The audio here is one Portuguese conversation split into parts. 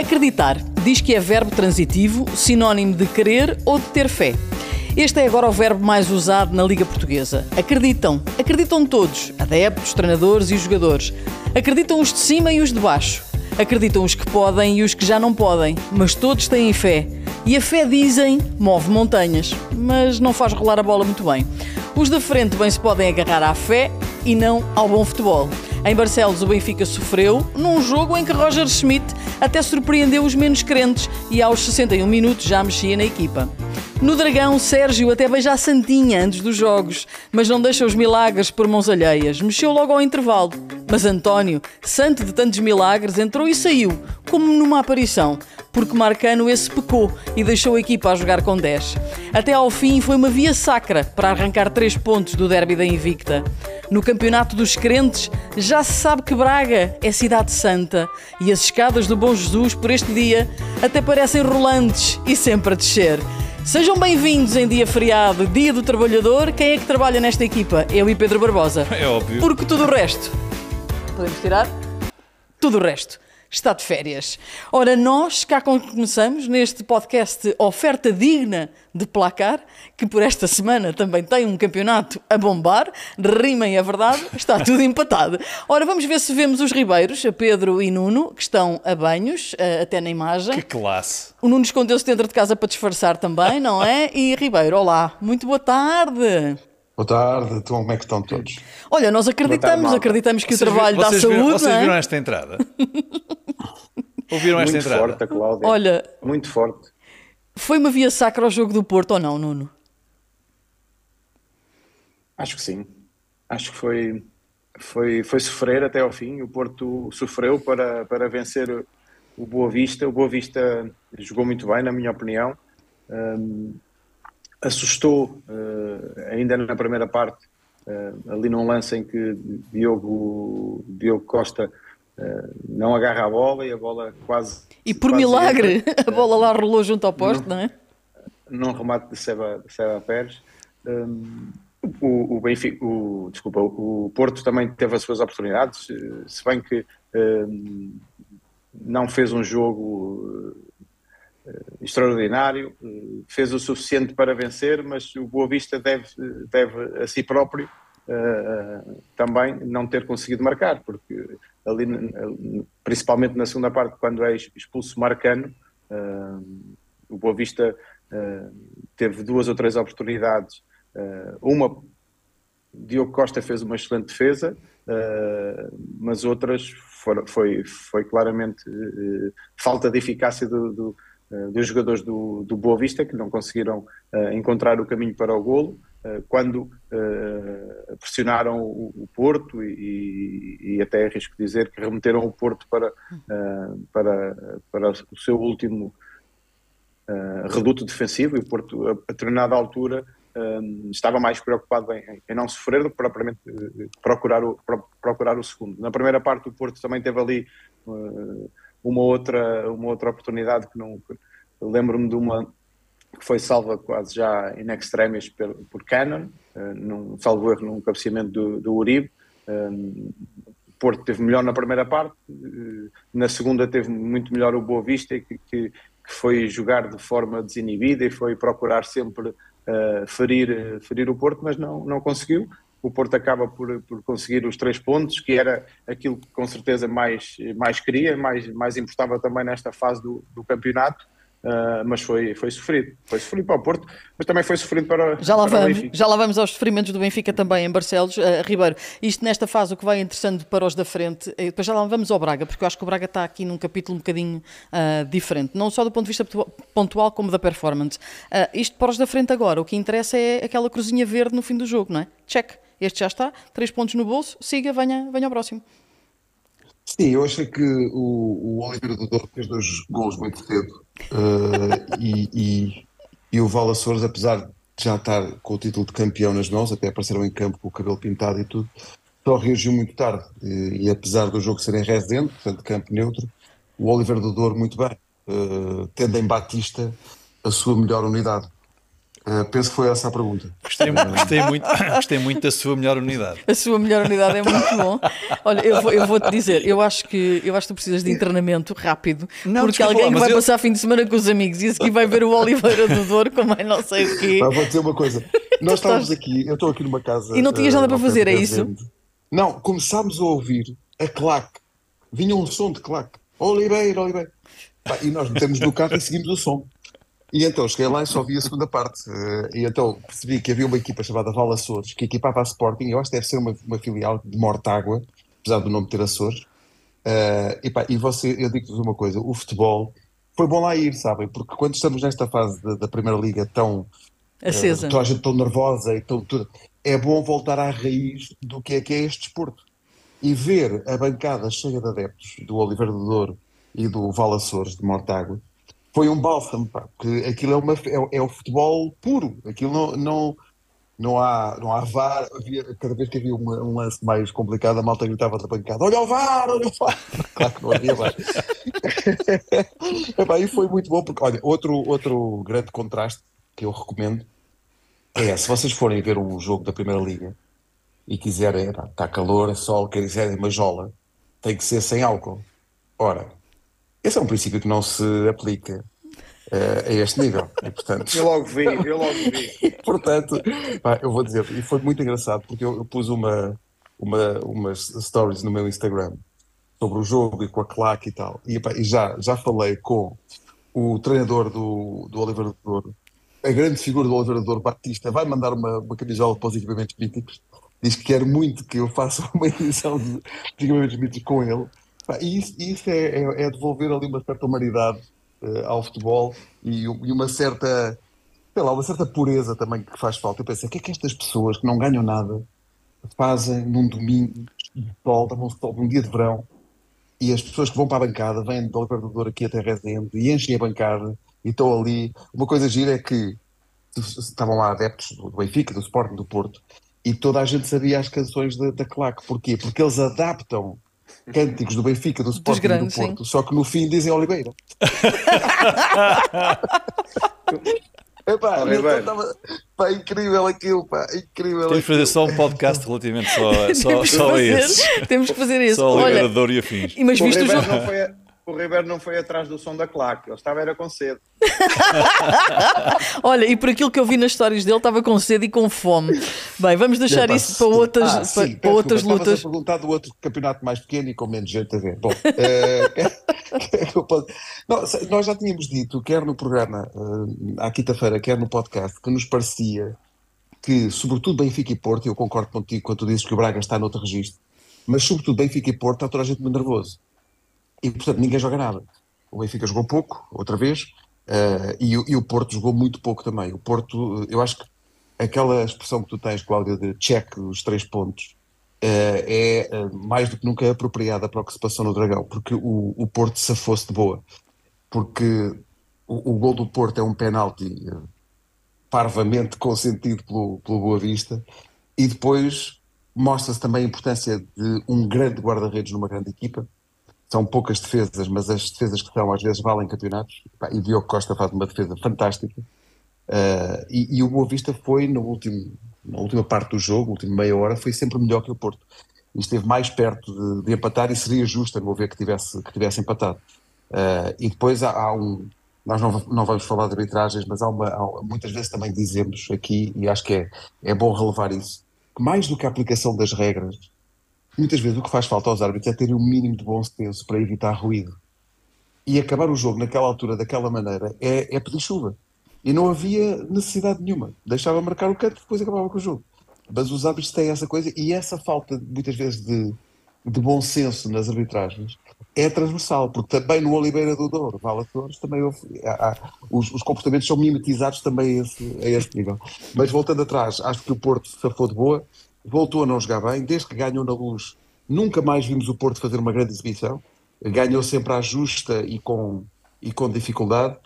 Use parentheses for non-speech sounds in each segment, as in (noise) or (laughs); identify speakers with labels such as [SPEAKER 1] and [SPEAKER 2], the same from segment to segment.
[SPEAKER 1] Acreditar diz que é verbo transitivo, sinónimo de querer ou de ter fé. Este é agora o verbo mais usado na Liga Portuguesa. Acreditam. Acreditam todos, adeptos, treinadores e jogadores. Acreditam os de cima e os de baixo. Acreditam os que podem e os que já não podem, mas todos têm fé. E a fé, dizem, move montanhas, mas não faz rolar a bola muito bem. Os da frente bem se podem agarrar à fé e não ao bom futebol. Em Barcelos, o Benfica sofreu num jogo em que Roger Schmidt até surpreendeu os menos crentes e aos 61 minutos já mexia na equipa. No Dragão, Sérgio até beija a Santinha antes dos jogos, mas não deixa os milagres por mãos alheias. Mexeu logo ao intervalo. Mas António, santo de tantos milagres, entrou e saiu, como numa aparição, porque Marcano esse pecou e deixou a equipa a jogar com 10. Até ao fim foi uma via sacra para arrancar 3 pontos do derby da Invicta. No Campeonato dos Crentes, já se sabe que Braga é cidade santa e as escadas do Bom Jesus por este dia até parecem rolantes e sempre a descer. Sejam bem-vindos em dia feriado, dia do trabalhador. Quem é que trabalha nesta equipa? Eu e Pedro Barbosa.
[SPEAKER 2] É óbvio.
[SPEAKER 1] Porque tudo o resto. Podemos tirar? Tudo o resto está de férias. Ora, nós cá começamos neste podcast Oferta Digna de Placar, que por esta semana também tem um campeonato a bombar, rimem a verdade, está (laughs) tudo empatado. Ora, vamos ver se vemos os Ribeiros, Pedro e Nuno, que estão a banhos, até na imagem.
[SPEAKER 2] Que classe!
[SPEAKER 1] O Nuno escondeu-se dentro de casa para disfarçar também, não é? E Ribeiro, olá, muito boa tarde.
[SPEAKER 3] Boa tarde, então como é que estão todos?
[SPEAKER 1] Olha, nós acreditamos, tarde, acreditamos que vocês o trabalho dá saúde. Viram,
[SPEAKER 2] vocês
[SPEAKER 1] é?
[SPEAKER 2] viram esta entrada? (laughs) Ouviram esta
[SPEAKER 4] Muito
[SPEAKER 2] entrada?
[SPEAKER 4] forte, a Cláudia.
[SPEAKER 1] Olha,
[SPEAKER 4] Muito forte.
[SPEAKER 1] Foi uma via sacra ao jogo do Porto ou não, Nuno?
[SPEAKER 4] Acho que sim. Acho que foi, foi, foi sofrer até ao fim. O Porto sofreu para, para vencer o Boa Vista. O Boa Vista jogou muito bem, na minha opinião. Um, assustou uh, ainda na primeira parte, uh, ali num lance em que Diogo, Diogo Costa uh, não agarra a bola e a bola quase.
[SPEAKER 1] E por
[SPEAKER 4] quase
[SPEAKER 1] milagre,
[SPEAKER 4] entra. (laughs)
[SPEAKER 1] a bola lá rolou junto ao poste, não, não é?
[SPEAKER 4] Num remate de Seba, Seba Pérez. Um, o, o, Benfica, o, desculpa, o Porto também teve as suas oportunidades, se bem que um, não fez um jogo extraordinário, fez o suficiente para vencer, mas o Boa Vista deve, deve a si próprio uh, também não ter conseguido marcar, porque ali, principalmente na segunda parte, quando é expulso Marcano, uh, o Boa Vista uh, teve duas ou três oportunidades. uma, Diogo Costa fez uma excelente defesa, mas outras foi, foi, foi claramente falta de eficácia do, do dos jogadores do, do Boa Vista que não conseguiram uh, encontrar o caminho para o golo uh, quando uh, pressionaram o, o Porto e, e, até arrisco dizer que remeteram o Porto para, para, para o seu último reduto defensivo e o Porto a, a determinada altura estava mais preocupado em, em, não sofrer do que propriamente procurar o, procurar o segundo. Na primeira parte o Porto também teve ali uma outra, uma outra oportunidade que não. Lembro-me de uma que foi salva quase já in extremis por, por Cannon, uh, num, salvo erro num cabeceamento do, do Uribe. Um, Porto teve melhor na primeira parte, uh, na segunda teve muito melhor o Boa Vista, que, que, que foi jogar de forma desinibida e foi procurar sempre uh, ferir, ferir o Porto, mas não, não conseguiu o Porto acaba por, por conseguir os três pontos, que era aquilo que com certeza mais, mais queria, mais, mais importava também nesta fase do, do campeonato. Uh, mas foi, foi sofrido. Foi sofrido para o Porto, mas também foi sofrido para,
[SPEAKER 1] já lá
[SPEAKER 4] para
[SPEAKER 1] vamos,
[SPEAKER 4] o Benfica.
[SPEAKER 1] Já lá vamos aos sofrimentos do Benfica também em Barcelos. Uh, Ribeiro, isto nesta fase o que vai interessando para os da frente, e depois já lá vamos ao Braga, porque eu acho que o Braga está aqui num capítulo um bocadinho uh, diferente, não só do ponto de vista pontual como da performance. isto para os da frente agora, o que interessa é aquela cruzinha verde no fim do jogo, não é? Check. Este já está, três pontos no bolso, siga, venha, venha ao próximo.
[SPEAKER 3] Sim, eu achei que o, o Oliveira do Douro fez dois gols muito cedo uh, (laughs) e, e, e, o Vala Soares, apesar de já estar com o título de campeão nas mãos, até apareceram em campo com o cabelo pintado e tudo, só reagiu muito tarde e, e apesar do jogo ser em residente, portanto campo neutro, o Oliveira do Douro muito bem, uh, tendo em Batista a sua melhor unidade. Uh, penso que foi essa a pergunta.
[SPEAKER 2] Gostei, gostei, muito, (coughs) gostei muito da sua melhor unidade.
[SPEAKER 1] A sua melhor unidade é muito bom. Olha, eu, vou, eu vou-te dizer, eu acho, que, eu acho que tu precisas de treinamento rápido, não, porque alguém lá, que vai eu... passar fim de semana com os amigos e esse aqui vai ver o Oliveira do Douro, como é não sei o quê.
[SPEAKER 3] Mas vou dizer uma coisa, nós estávamos aqui, eu estou aqui numa casa...
[SPEAKER 1] E não tinhas nada uh, para fazer, é isso?
[SPEAKER 3] Não, começámos a ouvir a claque, vinha um som de claque, Oliveira, Oliveira. E nós metemos no carro e seguimos o som. E então cheguei lá e só vi a segunda parte. Uh, e então percebi que havia uma equipa chamada Val Açores, que equipava a Sporting, eu acho que deve ser uma, uma filial de Mortágua, apesar do nome ter Açores. Uh, e, pá, e você, eu digo-vos uma coisa: o futebol foi bom lá ir, sabem? Porque quando estamos nesta fase da, da Primeira Liga tão.
[SPEAKER 1] Acesa.
[SPEAKER 3] Uh, toda a gente tão nervosa e tão, tudo, é bom voltar à raiz do que é que é este desporto. E ver a bancada cheia de adeptos do Oliveira do Douro e do Val Açores de Mortágua foi um bálsamo, pá, porque aquilo é, uma, é, é o futebol puro, aquilo não, não, não há, não há VAR, havia, cada vez que havia uma, um lance mais complicado, a malta gritava da bancada, olha o VAR, olha o VAR, (laughs) claro que não havia VAR. (laughs) Epá, e foi muito bom, porque, olha, outro, outro grande contraste que eu recomendo é, se vocês forem ver um jogo da Primeira Liga e quiserem, está calor, sol, quiserem uma jola, tem que ser sem álcool. Ora, esse é um princípio que não se aplica uh, a este nível. E, portanto...
[SPEAKER 4] Eu logo vi, eu logo vi. (laughs)
[SPEAKER 3] portanto, pá, eu vou dizer, e foi muito engraçado porque eu, eu pus uma, uma, umas stories no meu Instagram sobre o jogo e com a claque e tal. E, pá, e já, já falei com o treinador do, do Oliver Douro, a grande figura do Oliver Douro, Batista, vai mandar uma, uma camisola para os equipamentos míticos. Diz que quer muito que eu faça (laughs) uma edição de, de equipamentos míticos com ele. E isso, isso é, é, é, devolver ali uma certa humanidade uh, ao futebol e, e, uma certa, sei lá, uma certa pureza também que faz falta. Eu pensei, o que é que estas pessoas que não ganham nada fazem num domingo de sol, num, dia de verão, e as pessoas que vão para a bancada vêm do Alverdador aqui até Resende e enchem a bancada e estão ali. Uma coisa gira é que estavam lá adeptos do Benfica, do Sporting, do Porto, e toda a gente sabia as canções da, da claque. Porquê? Porque eles adaptam cânticos do Benfica, do Sporting grandes, do Porto, sim. só que no fim dizem Oliveira. (laughs) Epá, Oliveira. Tava, pá, incrível aquilo, pá, incrível.
[SPEAKER 2] Temos que fazer só um podcast relativamente só, só, (laughs) só a esses.
[SPEAKER 1] Temos que fazer isso.
[SPEAKER 2] Só Oliveira, Olha, e afins.
[SPEAKER 1] Mas visto o jogo...
[SPEAKER 4] Não foi, o Ribeiro não foi atrás do som da claque, ele estava era com sede. (laughs)
[SPEAKER 1] Olha, e por aquilo que eu vi nas histórias dele, estava com sede e com fome. Bem, vamos deixar isso para outras, ah, sim, para, para outras lutas.
[SPEAKER 3] a perguntar do outro campeonato mais pequeno e com menos gente a ver. Bom, (laughs) não, nós já tínhamos dito, quer no programa, uh, à quinta-feira, quer no podcast, que nos parecia que, sobretudo Benfica e Porto, eu concordo contigo quando tu dizes que o Braga está noutro registro, mas sobretudo Benfica e Porto está toda a gente muito nervoso e portanto ninguém joga nada. O Benfica jogou pouco, outra vez, uh, e, e, o Porto jogou muito pouco também. O Porto, eu acho que aquela expressão que tu tens, Cláudia, de check os três pontos, uh, é uh, mais do que nunca apropriada para o que se passou no Dragão, porque o, o Porto se fosse de boa. Porque o, o gol do Porto é um penalti parvamente consentido pelo, pelo Boa Vista, e depois mostra-se também a importância de um grande guarda-redes numa grande equipa, são poucas defesas, mas as defesas que são às vezes valem campeonatos. E Diogo Costa faz uma defesa fantástica. Uh, e, e, o Boa Vista foi no último, na última parte do jogo, última meia hora, foi sempre melhor que o Porto. E esteve mais perto de, de empatar e seria justo a meu ver que tivesse, que tivesse empatado. Uh, e depois há, há, um. Nós não, não vamos falar de arbitragens, mas há uma, há, muitas vezes também dizemos aqui, e acho que é, é bom relevar isso, que mais do que a aplicação das regras, muitas vezes o que faz falta aos árbitros é terem um mínimo de bom senso para evitar ruído. E acabar o jogo naquela altura, daquela maneira, é, é pedir chuva. E não havia necessidade nenhuma. Deixava marcar o canto depois acabava com o jogo. Mas os árbitros têm essa coisa e essa falta, muitas vezes, de, de bom senso nas arbitragens é transversal, porque também no Oliveira do Douro, Vala Torres, também houve, há, há, os, os, comportamentos são mimetizados também a esse, a esse nível. Mas voltando atrás, acho que o Porto safou de boa, voltou a não jogar bem, desde que ganhou na luz, nunca mais vimos o Porto fazer uma grande exibição, ganhou sempre à justa e com, e com dificuldade,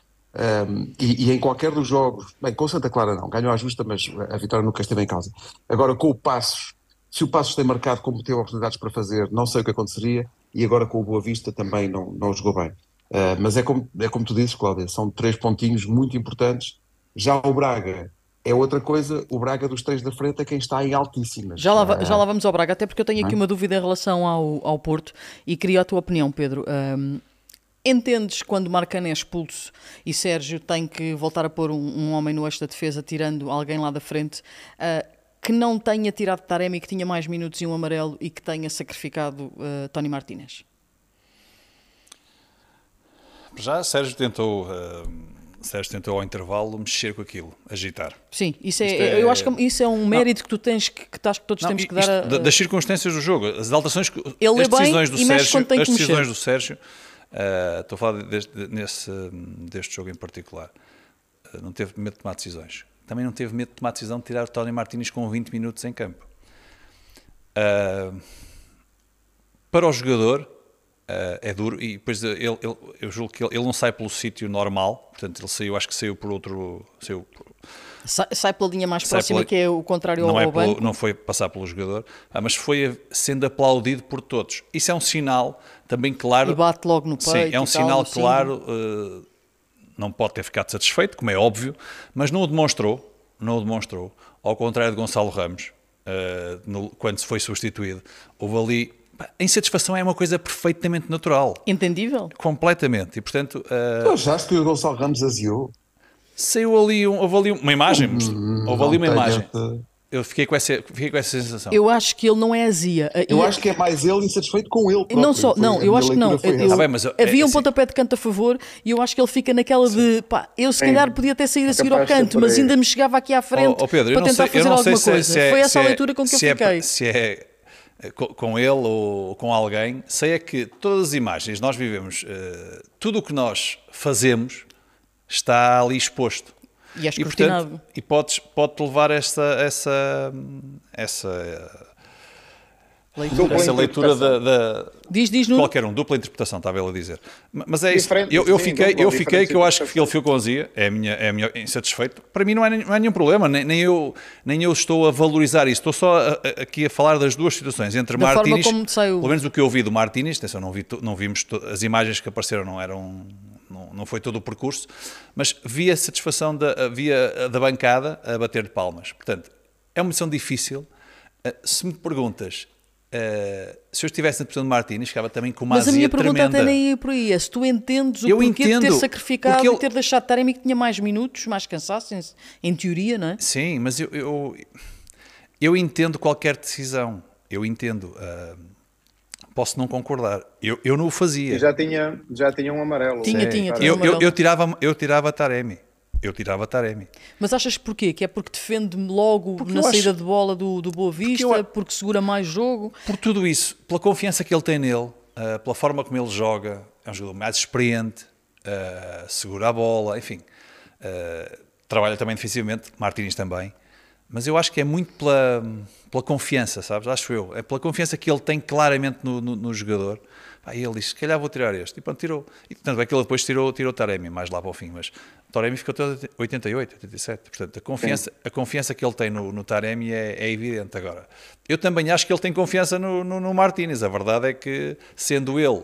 [SPEAKER 3] um, e, e, em qualquer dos jogos, bem, com Santa Clara não, ganhou à justa, mas a vitória nunca esteve em causa. Agora com o Passos, se o Passos tem marcado como teve oportunidades para fazer, não sei o que aconteceria, e agora com o Boa Vista também não, não jogou bem. Uh, mas é como, é como tu dizes, Cláudia, são três pontinhos muito importantes. Já o Braga É outra coisa, o Braga dos três da frente é quem está em altíssimas.
[SPEAKER 1] Já lá, já lá vamos ao Braga, até porque eu tenho aqui uma dúvida em relação ao, ao Porto e queria a tua opinião, Pedro. Um, entendes quando Marcano é expulso e Sérgio tem que voltar a pôr um, um homem no eixo da defesa, tirando alguém lá da frente, uh, que não tenha tirado Taremi, que tinha mais minutos e um amarelo e que tenha sacrificado uh, Tony Martínez?
[SPEAKER 2] Já Sérgio tentou, uh, Sérgio tentou ao intervalo mexer com aquilo, agitar.
[SPEAKER 1] Sim, isso é, é, eu acho que isso é um mérito não, que tu tens que, que, que todos não, temos que dar a,
[SPEAKER 2] das circunstâncias do jogo, as alterações, Ele as decisões do Sérgio, as decisões do Sérgio, uh, estou a falar deste, nesse, deste jogo em particular, uh, não teve medo de tomar decisões. Também não teve medo de tomar decisão de tirar o Tony Martínez com 20 minutos em campo. Uh, para o jogador, Uh, é duro e depois ele, ele, eu julgo que ele, ele não sai pelo sítio normal, portanto ele saiu, acho que saiu por outro. Saiu,
[SPEAKER 1] sai, sai pela linha mais próxima, pela, que é o contrário
[SPEAKER 2] não
[SPEAKER 1] ao,
[SPEAKER 2] é
[SPEAKER 1] banco.
[SPEAKER 2] não foi passar pelo jogador, ah, mas foi sendo aplaudido por todos. Isso é um sinal também claro.
[SPEAKER 1] E bate logo no peito.
[SPEAKER 2] Sim, é um sinal tal, claro. Uh, não pode ter ficado satisfeito, como é óbvio, mas não o demonstrou. Não o demonstrou. Ao contrário de Gonçalo Ramos, uh, no, quando se foi substituído, houve ali a insatisfação é uma coisa perfeitamente natural.
[SPEAKER 1] Entendível.
[SPEAKER 2] Completamente. E portanto.
[SPEAKER 3] Uh... Tu achaste que o Gonçalo Ramos aziou?
[SPEAKER 2] Saiu ali, um, houve ali uma imagem. Hum, houve ali uma imagem. Eu fiquei com, essa, fiquei com essa sensação.
[SPEAKER 1] Eu acho que ele não é azia.
[SPEAKER 3] Eu e... acho que é mais ele insatisfeito com ele. Próprio.
[SPEAKER 1] Não só, não, eu acho que não. Eu, ah, bem, mas, havia é, um pontapé de canto a favor e eu acho que ele fica naquela de pá, eu se calhar podia ter saído a seguir ao canto, mas ainda me chegava aqui à frente oh, oh Pedro, para tentar sei, fazer alguma coisa. É, Foi essa a é- leitura com que eu
[SPEAKER 2] é
[SPEAKER 1] fiquei.
[SPEAKER 2] se é eh, com ele ou com alguém, sei é que todas as imagens, nós vivemos, uh, tudo o que nós fazemos está ali exposto.
[SPEAKER 1] E é escrutinado. E, portanto,
[SPEAKER 2] e podes, pode-te levar essa, essa, essa Leitura. Essa leitura da, da
[SPEAKER 1] diz, diz no...
[SPEAKER 2] qualquer um, dupla interpretação, estava ele a dizer. Mas é isso. Eu, eu fiquei, eu fiquei que eu acho que ele ficou com azia, é a minha, é a minha insatisfeito. Para mim não é, não é nenhum problema, nem, nem, eu, nem eu estou a valorizar isso. Estou só a, a, aqui a falar das duas situações, entre da Martínez, saiu... pelo menos o que eu vi do Martínez, atenção, não, vi, não vimos, as imagens que apareceram não eram, não, não foi todo o percurso, mas vi a satisfação da, via da bancada a bater de palmas. Portanto, é uma missão difícil. Eh, se me perguntas, Uh, se eu estivesse na posição de Martínez, ficava também com uma
[SPEAKER 1] Mas a minha pergunta tremenda. até nem é por aí. É se tu entendes o eu porquê entendo, de ter sacrificado ele... e ter deixado Taremi que tinha mais minutos, mais cansaço, em, em, teoria, não é?
[SPEAKER 2] Sim, mas eu, eu, eu entendo qualquer decisão. Eu entendo. Uh, posso não concordar. Eu, eu não o fazia.
[SPEAKER 4] já tinha, já tinha um amarelo.
[SPEAKER 1] Tinha, tinha, tinha
[SPEAKER 2] eu,
[SPEAKER 1] um amarelo.
[SPEAKER 2] Eu, eu, tirava, eu tirava Taremi eu tirava Taremi.
[SPEAKER 1] Mas achas porquê? Que é porque defende-me logo porque na saída acho... de bola do, do Boa Vista, porque, eu... porque, segura mais jogo?
[SPEAKER 2] Por tudo isso, pela confiança que ele tem nele, uh, pela forma como ele joga, é um jogador mais experiente, uh, segura a bola, enfim. Uh, trabalha também defensivamente, Martins também. Mas eu acho que é muito pela, pela confiança, sabes? Acho eu. É pela confiança que ele tem claramente no, no, no jogador. Aí ele disse, se calhar vou tirar este. E pronto, tirou. E tanto é que ele depois tirou, tirou Taremi, mais lá para o fim. Mas Taremi ficou até 88, 87. Portanto, a confiança, a confiança que ele tem no, no Taremi é, é, evidente agora. Eu também acho que ele tem confiança no, no, no Martínez. A verdade é que, sendo ele,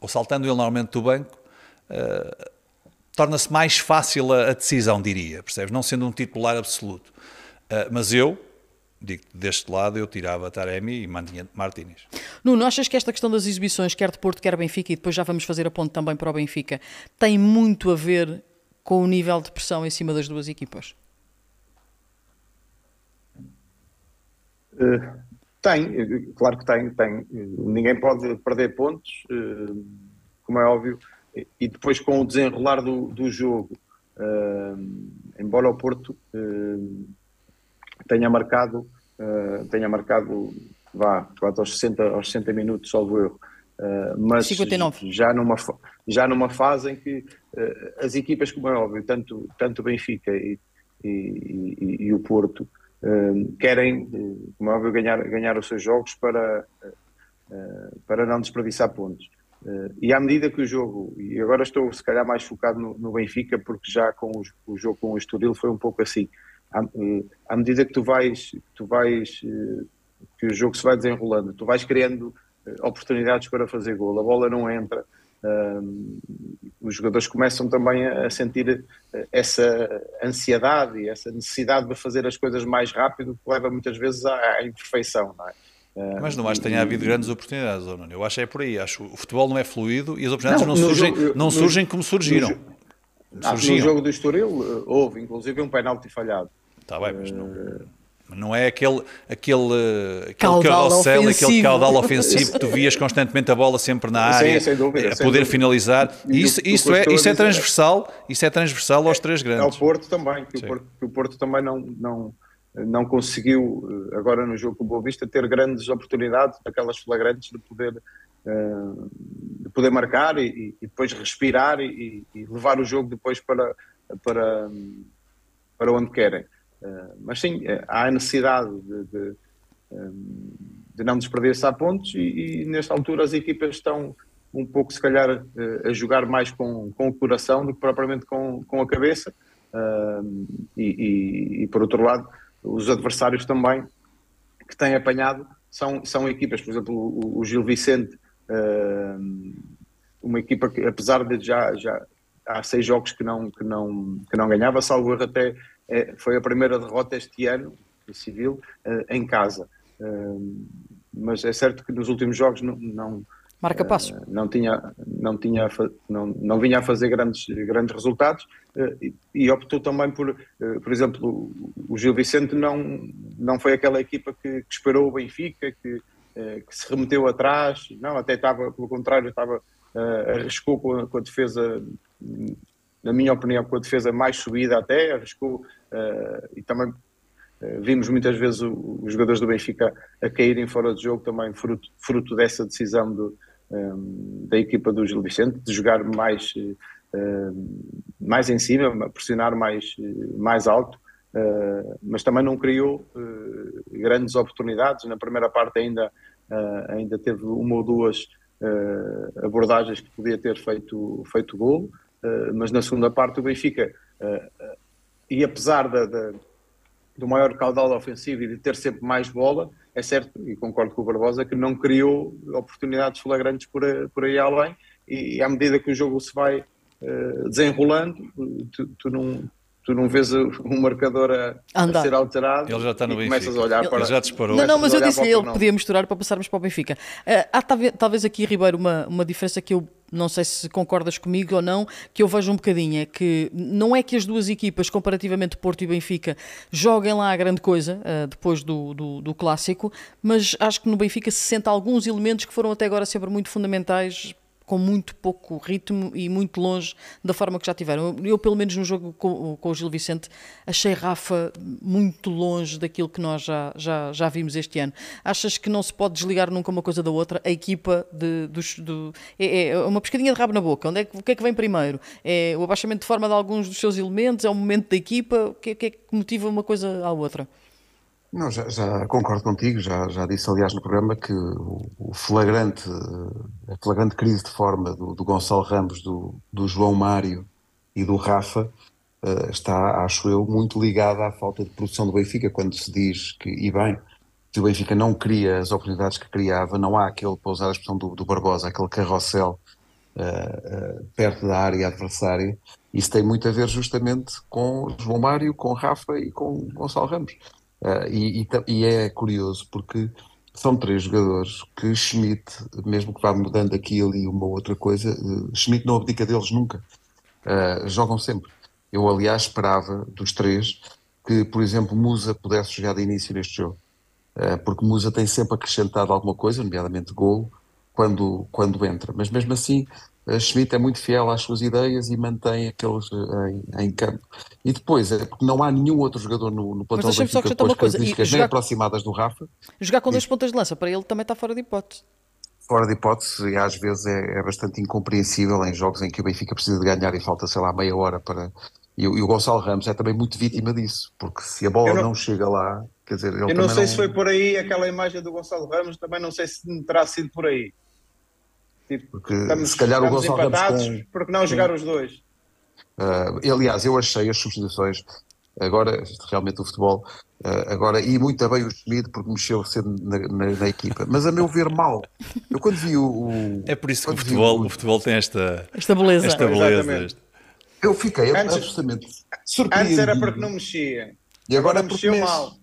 [SPEAKER 2] ou saltando ele normalmente do banco, uh, torna-se mais fácil a, a, decisão, diria, percebes? Não sendo um titular absoluto. Uh, mas eu, digo deste lado eu tirava Taremi e mantinha Martínez.
[SPEAKER 1] Nuno, achas que esta questão das exibições, quer de Porto, quer Benfica, e depois já vamos fazer a ponte também para o Benfica, tem muito a ver com o nível de pressão em cima das duas equipas?
[SPEAKER 4] Uh, tem, claro que tem, tem. Ninguém pode perder pontos, uh, como é óbvio, e depois com o desenrolar do, do jogo, uh, embora o Porto tenha marcado, uh, tenha marcado vá, aos 60, aos 60 minutos, salvo erro. Uh, mas 59. Já, numa, já numa fase em que uh, as equipas, como é óbvio, tanto, tanto o Benfica e, e, e, e o Porto, uh, querem, como é óbvio, ganhar, ganhar os seus jogos para, para não desperdiçar pontos. e à medida que o jogo, e agora estou se calhar mais focado no, no Benfica, porque já com o, o jogo com o Estoril foi um pouco assim à, eh, à medida que tu vais, tu vais eh, que o jogo se vai desenrolando, tu vais criando eh, oportunidades para fazer gol, a bola não entra, os jogadores começam também a sentir essa ansiedade e essa necessidade de fazer as coisas mais rápido, que leva muitas vezes à, à imperfeição, não é?
[SPEAKER 2] Mas não acho que tenha havido grandes oportunidades, Nuno. Eu acho que é por aí. Acho que o futebol não é fluido e as oportunidades não, não surgem, jogo, não no, surgem como surgiram.
[SPEAKER 4] No, no jogo do Estoril houve, inclusive, um penalti falhado.
[SPEAKER 2] Está bem, mas não não é aquele, aquele, aquele carrossel, ofensivo. aquele caudal (laughs) ofensivo que tu vias constantemente a bola sempre na área, Sim, dúvida, a poder finalizar. E isso, do, isso, é, isso é transversal, isso é transversal aos três grandes. É
[SPEAKER 4] o Porto também, que o Porto, que o Porto, também não, não, não conseguiu, agora no jogo com o Boa Vista, ter grandes oportunidades, aquelas flagrantes de poder, uh, de poder marcar e, e depois respirar e, e, levar o jogo depois para, para, para onde querem. Uh, mas sim, eh, há a necessidade de, de, um, de não desperdiçar pontos e, e, nesta altura as equipas estão um pouco, se calhar, uh, a jogar mais com, com o coração do que propriamente com, com a cabeça. Uh, e, e, e, por outro lado, os adversários também que têm apanhado são, são equipas, por exemplo, o, o Gil Vicente, uma equipa que, apesar de já, já há seis jogos que não, que não, que não ganhava, salvo erro até é, foi a primeira derrota este ano, Civil, uh, em casa. Uh, mas é certo que nos últimos jogos não, não
[SPEAKER 1] marca passo uh,
[SPEAKER 4] não tinha não tinha não, não vinha a fazer grandes grandes resultados e, e, optou também por por exemplo o Gil Vicente não não foi aquela equipa que, que esperou o Benfica que, que se remeteu atrás não até estava pelo contrário estava arriscou com a, com a defesa na minha opinião, com a defesa mais subida até, arriscou uh, e também uh, vimos muitas vezes o, os jogadores do Benfica a caírem fora de jogo também fruto, fruto dessa decisão do, um, ehm, da equipa do Gil Vicente, de jogar mais, uh, mais em cima, pressionar mais, mais alto, mas também não criou grandes oportunidades. Na primeira parte ainda, ainda teve uma ou duas abordagens que podia ter feito, feito golo. Eh, mas na segunda parte o Benfica, uh, e apesar da, da, do maior caudal ofensivo e de ter sempre mais bola, é certo, e concordo com o Barbosa, que não criou oportunidades flagrantes por, por aí além, e à medida que o jogo se vai desenrolando, tu, tu não, tu não vês um marcador a, a, ser alterado
[SPEAKER 2] ele já está no
[SPEAKER 4] e
[SPEAKER 2] começas
[SPEAKER 4] a olhar
[SPEAKER 2] ele,
[SPEAKER 4] para...
[SPEAKER 2] Ele já disparou.
[SPEAKER 1] Não, não, mas eu disse-lhe ele que podia misturar para passarmos para o Benfica. Uh, há talvez, talvez aqui, Ribeiro, uma, uma diferença que eu não sei se concordas comigo ou não, que eu vejo um bocadinho, é que não é que as duas equipas, comparativamente Porto e Benfica, joguem lá a grande coisa, uh, depois do, do, do, clássico, mas acho que no Benfica se sente alguns elementos que foram até agora sempre muito fundamentais com muito pouco ritmo e muito longe da forma que já tiveram. Eu, pelo menos no jogo com, com o Gil Vicente, achei Rafa muito longe daquilo que nós já, já, já vimos este ano. Achas que não se pode desligar nunca uma coisa da outra? A equipa de, dos, do, é, é, uma pescadinha de rabo na boca. Onde é, o que é que vem primeiro? É o abaixamento de forma de alguns dos seus elementos? É o momento da equipa? O que é, que, é que motiva uma coisa à outra?
[SPEAKER 3] Não, já, já, concordo contigo, já, já disse aliás no programa que o, flagrante, a flagrante crise de forma do, do Gonçalo Ramos, do, do, João Mário e do Rafa uh, está, acho eu, muito ligada à falta de produção do Benfica, quando se diz que, e bem, que o Benfica não cria as oportunidades que criava, não há aquele, para usar a expressão do, do Barbosa, aquele carrossel uh, uh, perto da área adversária, isso tem muito a ver justamente com João Mário, com Rafa e com Gonçalo Ramos. Uh, e, e, e, é curioso porque são três jogadores que Schmidt, mesmo que vá mudando aqui e ali uma outra coisa, uh, Schmidt não abdica deles nunca. Uh, jogam sempre. Eu, aliás, esperava dos três que, por exemplo, Musa pudesse jogar de início neste jogo. porque Musa tem sempre acrescentado alguma coisa, nomeadamente gol, quando, quando entra. Mas mesmo assim, Schmidt é muito fiel às suas ideias e mantém aqueles eh, em, em campo. E depois, é porque não há nenhum outro jogador no, no plantel
[SPEAKER 1] Mas só com as características
[SPEAKER 3] nem aproximadas do Rafa.
[SPEAKER 1] Jogar com dois pontas de lança, para ele também está fora de hipótese.
[SPEAKER 3] Fora de hipótese, e às vezes é, é, bastante incompreensível em jogos em que o Benfica precisa de ganhar e falta, sei lá, meia hora para. E, e o Gonçalo Ramos é também muito vítima disso, porque se a bola não... não... chega lá, quer dizer, ele
[SPEAKER 4] Eu não sei não... se foi por aí aquela imagem do Gonçalo Ramos, também não sei se terá sido por aí.
[SPEAKER 3] Tipo, porque estamos, se calhar o Gonçalo Ramos
[SPEAKER 4] com... porque não jogar os dois?
[SPEAKER 3] Uh, aliás, eu achei as substituições Agora, realmente o futebol, uh, agora, e muito bem o Schmidt porque mexeu cedo na, na, na, equipa, mas a meu ver mal. Eu quando vi o... o
[SPEAKER 2] é por isso que o futebol, o, o, futebol tem esta,
[SPEAKER 1] esta beleza.
[SPEAKER 2] Esta beleza.
[SPEAKER 3] Eu fiquei antes, absolutamente surpreendido.
[SPEAKER 4] Antes era porque não mexia.
[SPEAKER 3] E agora, agora mexeu mal.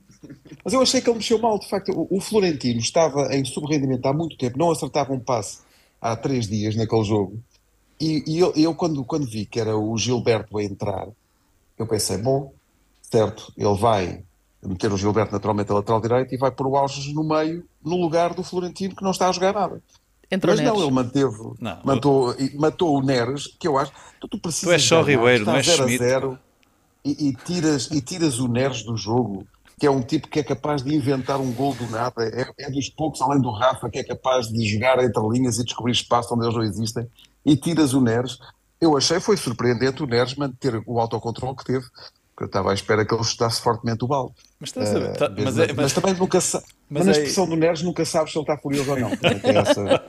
[SPEAKER 3] Mas eu achei que ele mexeu mal, de facto. O, o Florentino estava em subrendimento há muito tempo, não acertava um passe há três dias naquele jogo. E, e eu, eu, quando, quando vi que era o Gilberto a entrar, eu pensei, bom, certo, ele vai meter o Gilberto naturalmente a lateral direito e vai pôr o Alves no meio, no lugar do Florentino que não está a jogar nada. Entrou Mas não, ele manteve, não, matou, matou o Neres, que eu acho. Tu, tu, precisas
[SPEAKER 2] tu és só Ribeiro, não és Schmidt.
[SPEAKER 3] Zero, e, e, tiras, e tiras o Neres do jogo que é um tipo que é capaz de inventar um gol do nada, é, é, dos poucos, além do Rafa, que é capaz de jogar entre linhas e descobrir espaço onde eles não existem, e tiras o Neres. Eu achei, foi surpreendente o Neres manter o autocontrole que teve, porque eu estava à espera que ele chutasse fortemente o balde.
[SPEAKER 2] Mas, uh, tá,
[SPEAKER 3] mas, é, mas, mas, também nunca sabe. Mas, mas na é- expressão do Neres nunca sabes se ele está furioso ou não. Essa...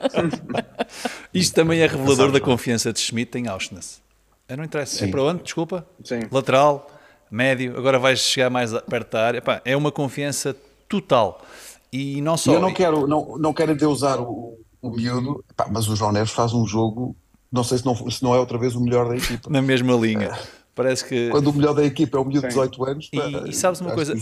[SPEAKER 3] (laughs)
[SPEAKER 2] Isto também é revelador da confiança de Schmidt em Auschwitz. não interessa. É Sim. É para onde? Desculpa?
[SPEAKER 4] Sim.
[SPEAKER 2] Lateral médio, agora vais chegar mais perto da área. Epá, é uma confiança total. E não só.
[SPEAKER 3] Eu não quero, não, não quero usar o, o miúdo, epá, mas o João Neves faz um jogo, não sei se não, se não é outra vez o melhor da equipa. (laughs)
[SPEAKER 2] Na mesma linha. Parece que.
[SPEAKER 3] Quando o melhor da equipa é o miúdo de 18 anos.
[SPEAKER 2] E, pá, e sabes uma coisa?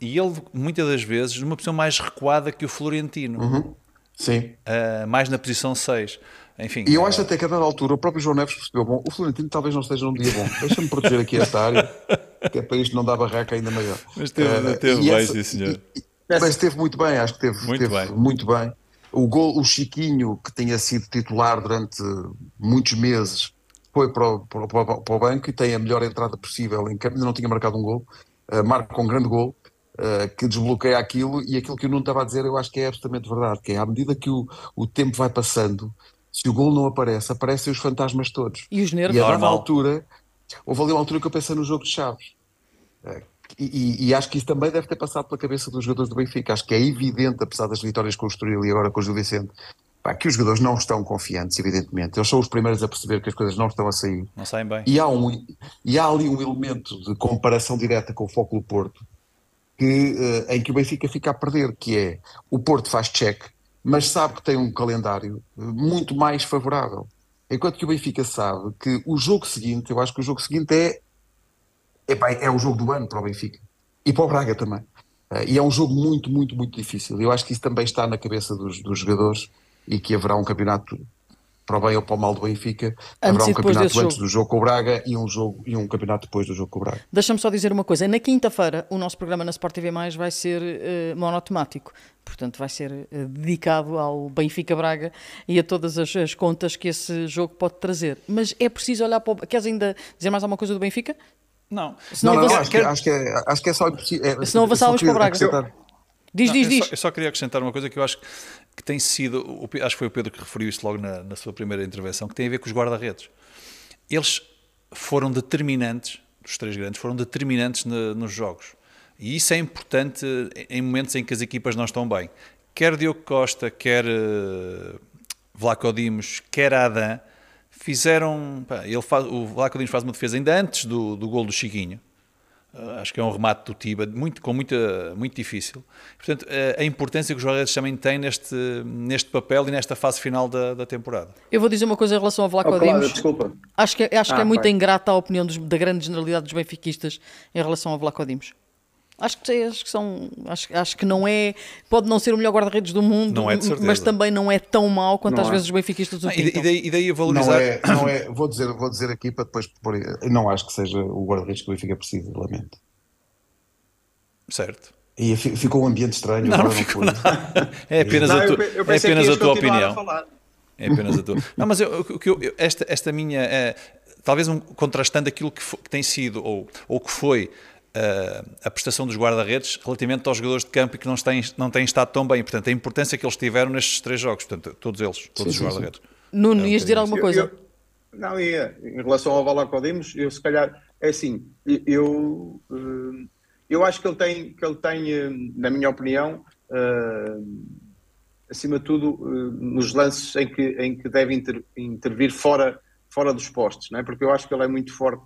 [SPEAKER 2] E ele, muitas das vezes, numa posição mais recuada que o Florentino.
[SPEAKER 3] Uhum. Sim.
[SPEAKER 2] Uh, mais na posição 6. Enfim,
[SPEAKER 3] e eu acho até que a dada altura o próprio João Neves percebeu: bom, o Florentino talvez não esteja num dia bom, deixa-me proteger aqui esta área, (laughs) que é para isto não dar barraca ainda maior.
[SPEAKER 2] Mas teve, uh, teve bem, essa, sim, senhor. E,
[SPEAKER 3] mas esteve muito bem, acho que teve muito, teve bem. muito bem. O gol, o Chiquinho, que tinha sido titular durante muitos meses, foi para o, para, o, para o, banco e tem a melhor entrada possível em campo, ainda não tinha marcado um gol, uh, marca um grande gol. Uh, que desbloqueia aquilo e aquilo que eu não estava a dizer eu acho que é absolutamente verdade, que é à medida que o, o tempo vai passando se o gol não aparece, aparecem os fantasmas todos.
[SPEAKER 1] E os nervos.
[SPEAKER 3] E a dada altura, houve ali uma altura que eu pensei no jogo de Chaves. Eh, e, e, e, acho que isso também deve ter passado pela cabeça dos jogadores do Benfica. Acho que é evidente, apesar das vitórias com o Estoril e agora com o Gil Vicente, pá, que os jogadores não estão confiantes, evidentemente. Eles são os primeiros a perceber que as coisas não estão a sair.
[SPEAKER 2] Não saem bem.
[SPEAKER 3] E há, um, e há ali um elemento de comparação direta com o Foco do Porto que, uh, em que o Benfica fica a perder, que é o Porto faz check, mas sabe que tem um calendário muito mais favorável. Enquanto que o Benfica sabe que o jogo seguinte, eu acho que o jogo seguinte é, é, o jogo do ano para o Benfica. E para o Braga também. Uh, e é um jogo muito, muito, muito difícil. Eu acho que isso também está na cabeça dos, dos jogadores e que haverá um campeonato para o bem ou para o mal do Benfica, antes haverá um campeonato antes jogo. do jogo com o Braga e um, jogo, e um campeonato depois do jogo com o Braga.
[SPEAKER 1] Deixa-me só dizer uma coisa, na quinta-feira o nosso programa na Sport TV+, vai ser uh, monotemático, portanto vai ser uh, dedicado ao Benfica-Braga e a todas as, as, contas que esse jogo pode trazer. Mas é preciso olhar para o... Queres ainda dizer mais alguma coisa do Benfica?
[SPEAKER 2] Não.
[SPEAKER 3] não, não, não acho, que, acho, que é, acho que é só... É,
[SPEAKER 1] Se não avançávamos para o Braga. Diz,
[SPEAKER 2] não,
[SPEAKER 1] diz, diz.
[SPEAKER 2] Eu só, eu só, queria acrescentar uma coisa que eu acho que tem sido, acho que foi o Pedro que referiu isto logo na, na sua primeira intervenção, que tem a ver com os guarda-redes. Eles foram determinantes, os três grandes, foram determinantes na, nos jogos. E isso é importante em momentos em que as equipas não estão bem. Quer Diogo Costa, quer uh, Vlaco Dimos, quer Adam, fizeram. Pá, ele faz, o Vlaco Dimos faz uma defesa ainda antes do, do gol do Chiquinho acho que é um remate do Tiba, muito, com muita, muito difícil. Portanto, uh, a importância que os jogadores também têm neste, neste papel e nesta fase final da, da temporada.
[SPEAKER 1] Eu vou dizer uma coisa em relação ao Vlaco oh, claro,
[SPEAKER 4] desculpa.
[SPEAKER 1] Acho que, acho ah, que é muito ingrata a opinião dos, da grande generalidade dos benfiquistas em relação ao Vlaco Dimos. Acho que, acho que são. Acho, acho que não é. Pode não ser o melhor guarda-redes do mundo,
[SPEAKER 2] não é
[SPEAKER 1] mas também não é tão mau quanto não às é. vezes os benfiquistas o
[SPEAKER 2] ah, e, daí, e daí a valorizar. Não
[SPEAKER 3] é, não é, vou, dizer, vou dizer aqui para depois. Não acho que seja o guarda-redes que o Benfica precisa, lamento.
[SPEAKER 2] Certo.
[SPEAKER 3] E ficou um ambiente estranho.
[SPEAKER 2] Não, não ficou nada. É apenas não, a, tu, é apenas a tua opinião. A é apenas a tua. Não, mas eu, eu, esta, esta minha. É, talvez um, contrastando aquilo que, foi, que, tem sido ou, ou que foi a prestação dos guarda-redes relativamente aos jogadores de campo e que não têm, não têm estado tão bem. Portanto, a importância que eles tiveram nestes três jogos. Portanto, todos eles, todos sim, os guarda-redes.
[SPEAKER 1] Nuno, ias dizer alguma coisa? Eu,
[SPEAKER 4] não, ia. Em relação ao Valacodimos, eu se calhar. É assim, eu. Uh, eu acho que ele tem, que ele tem eh, na minha opinião, uh, acima de tudo, nos lances em que, em que deve inter, intervir fora, fora dos postos, não é? porque eu acho que ele é muito forte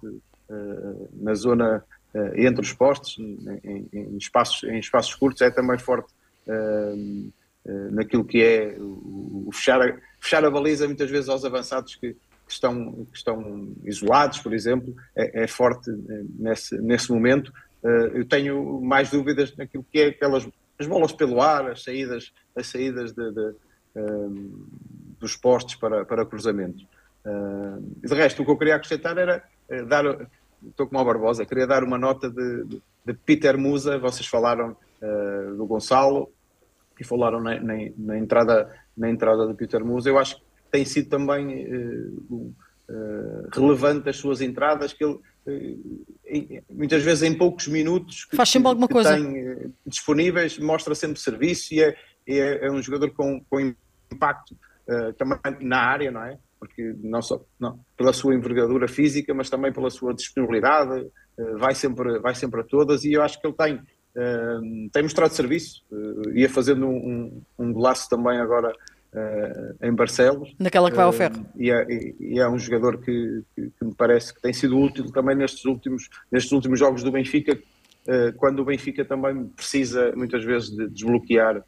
[SPEAKER 4] na zona entre os postes, em, em, espaços, em espaços curtos, é também forte uh, uh, naquilo que é o, fechar, a, fechar a baliza muitas vezes aos avançados que, que estão, que estão isolados, por exemplo, é, é forte nesse, nesse momento. eu tenho mais dúvidas naquilo que é aquelas as bolas pelo ar, as saídas, as saídas de, de, dos postes para, para cruzamentos. de resto, o que eu queria acrescentar era dar estou como a Barbosa, queria dar uma nota de, de, Peter Musa, vocês falaram uh, do Gonçalo e falaram na, na, na, entrada, na entrada de Peter Musa, eu acho que tem sido também uh, uh, relevante as suas entradas, que ele muitas vezes em poucos minutos
[SPEAKER 1] que, faz sempre alguma
[SPEAKER 4] que
[SPEAKER 1] coisa.
[SPEAKER 4] tem disponíveis, mostra sempre serviço e é, é, é um jogador com, com impacto também na área, não é? Porque não só não, pela sua envergadura física, mas também pela sua disponibilidade, uh, vai, sempre, vai sempre a todas e eu acho que ele tem, uh, tem mostrado serviço, uh, ia fazendo um, um, um golaço também agora em Barcelos.
[SPEAKER 1] Naquela que vai ao ferro.
[SPEAKER 4] E é, e, é, um jogador que, que, que, me parece que tem sido útil também nestes últimos, nestes últimos jogos do Benfica, quando o Benfica também precisa muitas vezes de desbloquear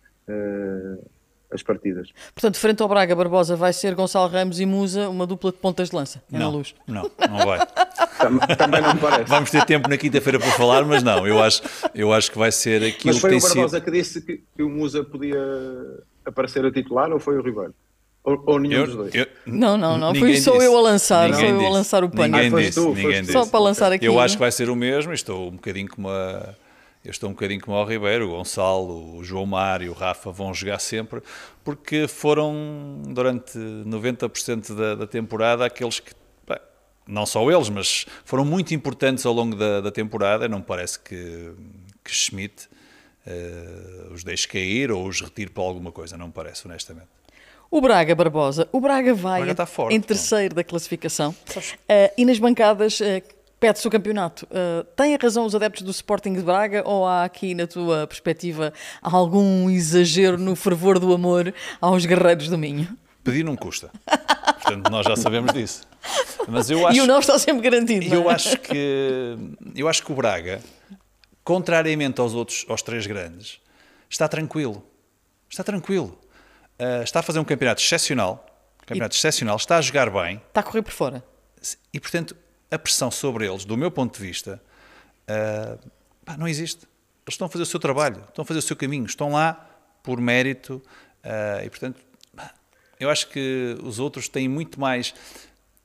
[SPEAKER 4] as partidas.
[SPEAKER 1] Portanto, frente ao Braga, Barbosa vai ser Gonçalo Ramos e Musa, uma dupla de pontas de lança.
[SPEAKER 2] É não,
[SPEAKER 1] luz.
[SPEAKER 2] não, não vai. (laughs)
[SPEAKER 4] Também não me parece.
[SPEAKER 2] Vamos ter tempo na quinta-feira para falar, mas não, eu acho, eu acho que vai ser aquilo
[SPEAKER 4] mas foi
[SPEAKER 2] que
[SPEAKER 4] o Barbosa
[SPEAKER 2] sido...
[SPEAKER 4] que disse que, que, o Musa podia aparecer a titular ou foi o Ribeiro? Ou, ou nenhum eu, dos dois? Eu,
[SPEAKER 1] não, não, não. Fui só eu a lançar, só eu a lançar o pano.
[SPEAKER 2] Ninguém
[SPEAKER 4] ah,
[SPEAKER 2] disse,
[SPEAKER 4] tu,
[SPEAKER 2] ninguém
[SPEAKER 1] Só para lançar aqui.
[SPEAKER 2] Eu acho que vai ser o mesmo, estou um bocadinho como a eu estou um bocadinho como o Ribeiro, o Gonçalo, o João Mário, o Rafa vão jogar sempre, porque foram durante 90% da, da, temporada aqueles que, bem, não só eles, mas foram muito importantes ao longo da, da temporada. Não parece que, que Schmidt uh, os deixe cair ou os retire para alguma coisa, não me parece, honestamente.
[SPEAKER 1] O Braga Barbosa, o Braga vai
[SPEAKER 2] Braga forte,
[SPEAKER 1] em terceiro da classificação uh, e nas bancadas. Uh, Pede-se o campeonato. Uh, têm razão os adeptos do Sporting de Braga ou há aqui, na tua perspectiva, algum exagero no fervor do amor aos guerreiros do Minho?
[SPEAKER 2] Pedir não custa. Portanto, nós já sabemos disso. Mas eu acho,
[SPEAKER 1] e o não está sempre garantido.
[SPEAKER 2] Eu
[SPEAKER 1] é?
[SPEAKER 2] acho que eu acho que o Braga, contrariamente aos outros, aos três grandes, está tranquilo. Está tranquilo. Uh, está a fazer um campeonato excepcional. Campeonato e... excepcional. Está a jogar bem.
[SPEAKER 1] Está a correr por fora.
[SPEAKER 2] E portanto, a pressão sobre eles, do meu ponto de vista, uh, pá, não existe. Eles estão a fazer o seu trabalho, estão a fazer o seu caminho, estão lá por mérito uh, e, portanto, eu acho que os outros têm muito mais,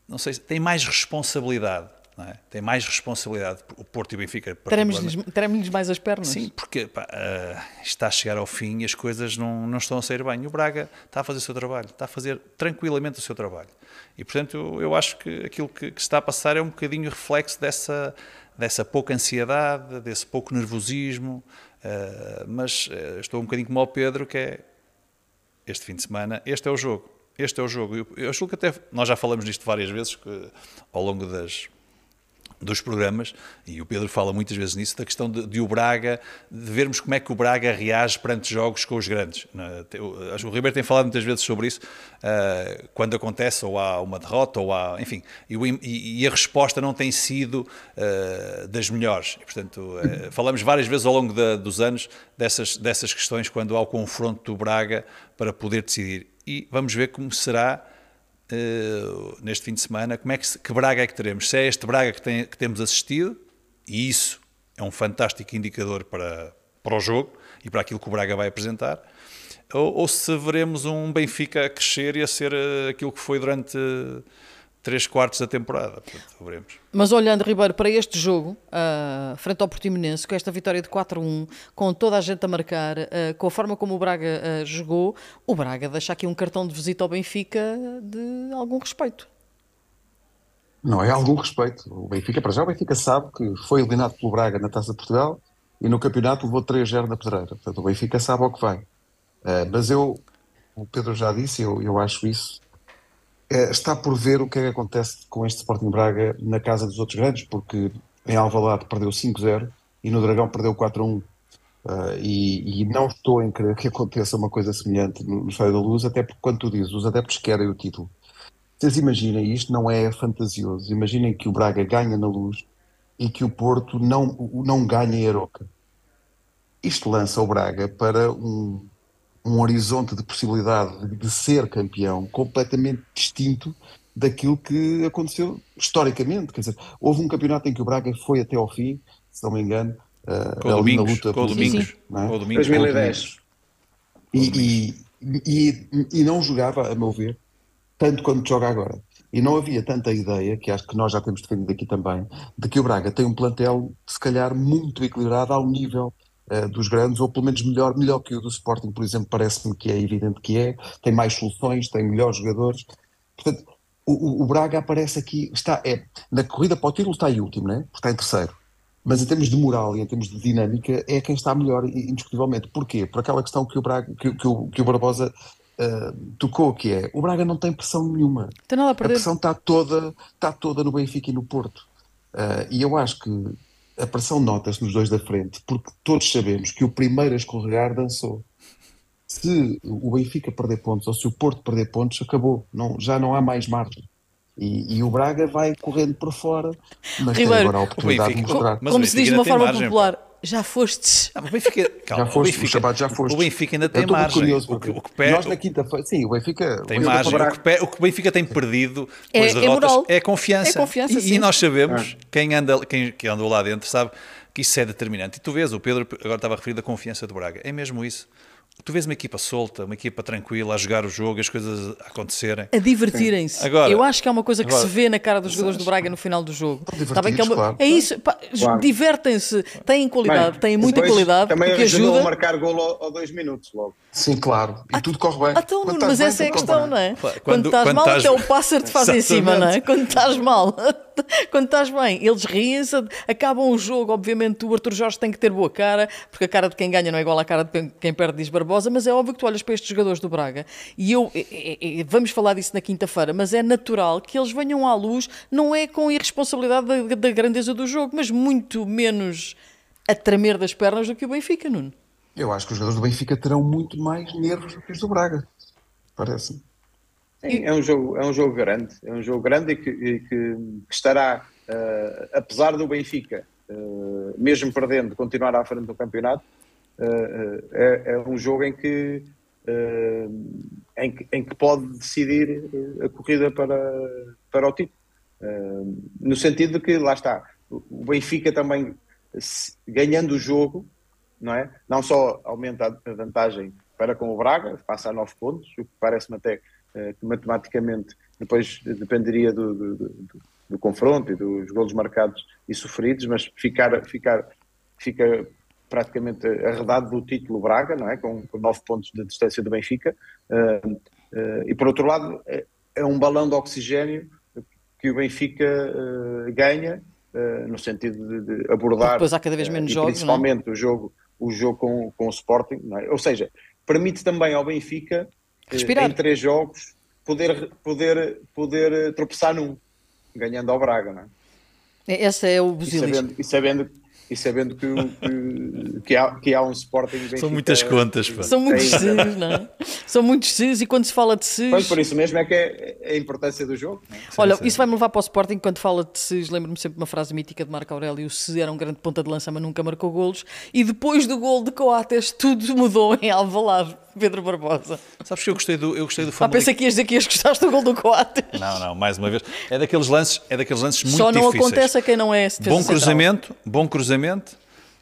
[SPEAKER 2] não sei, têm mais responsabilidade. É? Tem mais responsabilidade o Porto e o Benfica.
[SPEAKER 1] Teremos-lhes mais as pernas.
[SPEAKER 2] Sim, porque pá, uh, está a chegar ao fim e as coisas não, não estão a sair bem. O Braga está a fazer o seu trabalho, está a fazer tranquilamente o seu trabalho. E, portanto, eu, eu acho que aquilo que, que, está a passar é um bocadinho reflexo dessa, dessa pouca ansiedade, desse pouco nervosismo. Uh, mas uh, estou um bocadinho como ao Pedro, que é este fim de semana, este é o jogo. Este é o jogo. Eu, eu acho que até nós já falamos disto várias vezes que, ao longo das, dos programas, e o Pedro fala muitas vezes nisso, da questão de, de, o Braga, de vermos como é que o Braga reage perante jogos com os grandes. Que o Ribeiro tem falado muitas vezes sobre isso, uh, quando acontece ou há uma derrota, ou há, enfim, e, a resposta não tem sido uh, das melhores. E, portanto, uh, falamos várias vezes ao longo da, dos anos dessas, dessas questões quando há o confronto do Braga para poder decidir. E vamos ver como será uh, neste fim de semana, como é que, que, Braga é que teremos? Se é este Braga que, tem, que temos assistido, e isso é um fantástico indicador para, para o jogo e para aquilo que o Braga vai apresentar, ou, ou se veremos um Benfica a crescer e a ser uh, aquilo que foi durante. Três quartos da temporada. Portanto, veremos.
[SPEAKER 1] Mas olhando, Ribeiro, para este jogo, uh, frente ao Portimonense, com esta vitória de 4-1, com toda a gente a marcar, uh, com a forma como o Braga uh, jogou, o Braga deixa aqui um cartão de visita ao Benfica de algum respeito.
[SPEAKER 3] Não é algum respeito. O Benfica, para já, o Benfica sabe que foi eliminado pelo Braga na Taça de Portugal e no campeonato levou 3-0 na pedreira. Portanto, o Benfica sabe ao que vai. mas eu, o Pedro já disse, eu, eu acho isso, está por ver o que é que acontece com este Sporting Braga na casa dos outros grandes, porque em Alvalade perdeu 5-0 e no Dragão perdeu 4-1. Uh, e, e, não estou em querer que aconteça uma coisa semelhante no, no Estádio da Luz, até porque, quando tu dizes, os adeptos querem o título. Vocês imaginem, isto não é fantasioso, imaginem que o Braga ganha na Luz e que o Porto não, não ganha em Aroca. Isto lança o Braga para um, um horizonte de possibilidade de, de ser campeão completamente distinto daquilo que aconteceu historicamente. Quer dizer, houve um campeonato em que o Braga foi até ao fim, se não me engano, uh,
[SPEAKER 2] com o
[SPEAKER 3] ali
[SPEAKER 2] Domingos,
[SPEAKER 3] na luta
[SPEAKER 2] com Domingos,
[SPEAKER 3] não é?
[SPEAKER 2] com o Domingos.
[SPEAKER 4] 2010.
[SPEAKER 3] e, e, e, e não jogava, a meu ver, tanto quanto joga agora. E não havia tanta ideia, que acho que nós já temos defendido aqui também, de que o Braga tem um plantel, se calhar, muito equilibrado ao nível eh, dos grandes, ou pelo menos melhor, melhor que o do Sporting, por exemplo, parece-me que é evidente que é, tem mais soluções, tem melhores jogadores. Portanto, o, o- Braga aparece aqui, está, é, na corrida para o título está em último, né? porque está em terceiro. Mas em termos de moral e em termos de dinâmica, é quem está melhor, indiscutivelmente. Porquê? Por aquela questão que o, Braga, que, que o, que o Barbosa ah, tocou, que é o Braga não tem pressão nenhuma.
[SPEAKER 1] Nada a
[SPEAKER 3] pressão está toda, está toda no Benfica e no Porto. Ah, e eu acho que pressão nota-se nos dois da frente, porque todos sabemos que o primeiro a escorregar dançou. Se o Benfica perder pontos ou se o Porto perder pontos, acabou. Não, já não há mais margem. E, e o Braga vai correndo por fora, mas tem
[SPEAKER 1] Ribeiro,
[SPEAKER 3] agora a oportunidade de
[SPEAKER 2] Benfica-
[SPEAKER 3] mostrar.
[SPEAKER 2] Mas o
[SPEAKER 1] Como se diz de uma
[SPEAKER 2] tem
[SPEAKER 1] forma
[SPEAKER 2] margem,
[SPEAKER 1] popular, já fostes.
[SPEAKER 2] Ah, o Benfica, calma,
[SPEAKER 3] Já foste,
[SPEAKER 2] o Benfica,
[SPEAKER 3] o Chabat já foste.
[SPEAKER 2] O Benfica ainda tem margem.
[SPEAKER 3] curioso,
[SPEAKER 2] o que, o que perde,
[SPEAKER 3] nós na quinta-feira, sim, o Benfica
[SPEAKER 2] tem
[SPEAKER 3] o Benfica
[SPEAKER 2] margem. O que, pe- o que o Benfica tem perdido
[SPEAKER 1] É-
[SPEAKER 2] com as
[SPEAKER 1] é
[SPEAKER 2] derrotas
[SPEAKER 1] moral.
[SPEAKER 2] é, confiança.
[SPEAKER 1] É confiança,
[SPEAKER 2] e,
[SPEAKER 1] sim.
[SPEAKER 2] e nós sabemos, quem, anda, quem, quem andou lá dentro sabe que isso é determinante. E tu vês, o Pedro agora estava a referir da confiança do Braga. É mesmo isso. Tu vês uma equipa solta, uma equipa tranquila, a jogar o jogo, as coisas a acontecerem.
[SPEAKER 1] A divertirem-se.
[SPEAKER 2] Agora-
[SPEAKER 1] Eu acho que é uma coisa que
[SPEAKER 2] agora-
[SPEAKER 1] se vê na cara dos jogadores do Braga no final do jogo. Está bem que é, uma-
[SPEAKER 3] claro.
[SPEAKER 1] é isso,
[SPEAKER 4] Claro.
[SPEAKER 1] divertem-se, têm qualidade,
[SPEAKER 4] Bem,
[SPEAKER 1] têm muita qualidade,
[SPEAKER 4] Também
[SPEAKER 1] ajuda.
[SPEAKER 4] a marcar golo ao dois minutos logo.
[SPEAKER 3] Sim, claro. E tudo corre bem.
[SPEAKER 1] Ah, então,
[SPEAKER 3] Quando
[SPEAKER 1] mas
[SPEAKER 3] bem,
[SPEAKER 1] essa é a questão,
[SPEAKER 3] bem.
[SPEAKER 1] não é?
[SPEAKER 2] Quando-
[SPEAKER 1] Quando, estás
[SPEAKER 2] quando
[SPEAKER 1] mal,
[SPEAKER 2] estás-
[SPEAKER 1] até o pássaro te faz em cima, não é? Quando estás mal, (laughs) quando estás bem, eles riem-se, acabam o jogo. Obviamente, o Arthur Jorge tem que ter boa cara, porque a cara de quem ganha não é igual à cara de quem- perde, diz Barbosa. Mas é óbvio que tu olhas para estes jogadores do Braga e eu, é- é- é- vamos falar disso na quinta-feira, mas é natural que eles venham à luz, não é com irresponsabilidade da, da grandeza do jogo, mas muito menos a tremer das pernas do que o Benfica, Nuno.
[SPEAKER 3] Eu acho que os jogadores do Benfica terão muito mais nervos do que os do Braga. Parece-me.
[SPEAKER 4] Sim, é um jogo, é um jogo grande, é um jogo grande e que, e que- que estará, eh, apesar do Benfica, eh, mesmo perdendo, continuar à frente do campeonato, eh, é, é um jogo em que, em que, em que pode decidir a corrida para, para o título. No sentido de que, lá está, o Benfica também, se- ganhando o jogo, não é? Não só aumenta a vantagem para com o Braga, passa a 9 pontos, o que parece-me até eh, que matematicamente depois dependeria do, do, do- do confronto e dos golos marcados e sofridos, mas ficar, ficar, fica praticamente arredado do título Braga, não é? Com, com 9 pontos de distância do Benfica. Eh, eh, e por outro lado, é, é um balão de oxigênio que o Benfica ganha no sentido de, abordar
[SPEAKER 1] Depois há cada vez menos jogos, não é?
[SPEAKER 4] principalmente o jogo, o jogo com, com o Sporting, é? ou seja, permite também ao Benfica eh,
[SPEAKER 1] Respirar.
[SPEAKER 4] em três jogos poder, poder, poder eh, tropeçar num, ganhando ao Braga, não é?
[SPEAKER 1] Esse é o
[SPEAKER 4] E
[SPEAKER 1] busilis.
[SPEAKER 4] sabendo, e sabendo, e sabendo que, que, que, há, que há um Sporting Benfica,
[SPEAKER 2] São muitas contas, pá.
[SPEAKER 1] São muitos Cs, não é? São muitos Cs e quando se fala de Cs.
[SPEAKER 4] Pois, por isso mesmo é que é, é a importância do jogo. não é?
[SPEAKER 1] Olha,
[SPEAKER 2] sim.
[SPEAKER 1] isso vai-me levar para o Sporting quando fala de Cs. Lembro-me sempre de uma frase mítica de Marco Aurélio: o Se era um grande ponta de lança, mas nunca marcou golos. E depois do gol de Coates, tudo mudou em Alvalade. Pedro Barbosa.
[SPEAKER 2] Sabes que eu gostei do, eu gostei do
[SPEAKER 1] Ah,
[SPEAKER 2] Famalicão.
[SPEAKER 1] pensei que ias dizer que ias gostar do gol do Coates.
[SPEAKER 2] Não, não, mais uma vez. É daqueles lances, é daqueles lances muito
[SPEAKER 1] Só não
[SPEAKER 2] difíceis.
[SPEAKER 1] acontece a quem não é
[SPEAKER 2] Bom
[SPEAKER 1] central.
[SPEAKER 2] cruzamento, bom cruzamento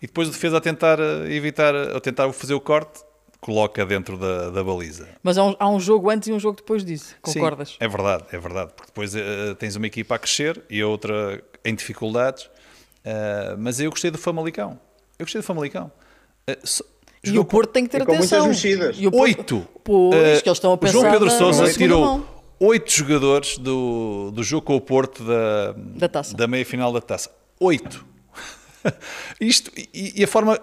[SPEAKER 2] e depois o defesa a tentar eh, evitar, a tentar fazer o corte, coloca dentro da, da baliza.
[SPEAKER 1] Mas há um, há um jogo antes e um jogo depois disso. Concordas?
[SPEAKER 2] Sim, é verdade, é verdade. Porque depois eh, tens uma equipa a crescer e a outra em dificuldades. Eh, mas eu gostei do Famalicão. Eu gostei do Famalicão. Eh, so-
[SPEAKER 1] E o Porto tem que ter
[SPEAKER 4] e com muitas
[SPEAKER 1] atenção. E o Porto-
[SPEAKER 2] Oito.
[SPEAKER 1] Pois, que eles estão a pensar
[SPEAKER 2] João Pedro Sousa tirou
[SPEAKER 1] mão.
[SPEAKER 2] oito jogadores do, do jogo com o Porto da,
[SPEAKER 1] Da taça.
[SPEAKER 2] da meia final da taça. Oito. (laughs) Isto, e, e a forma,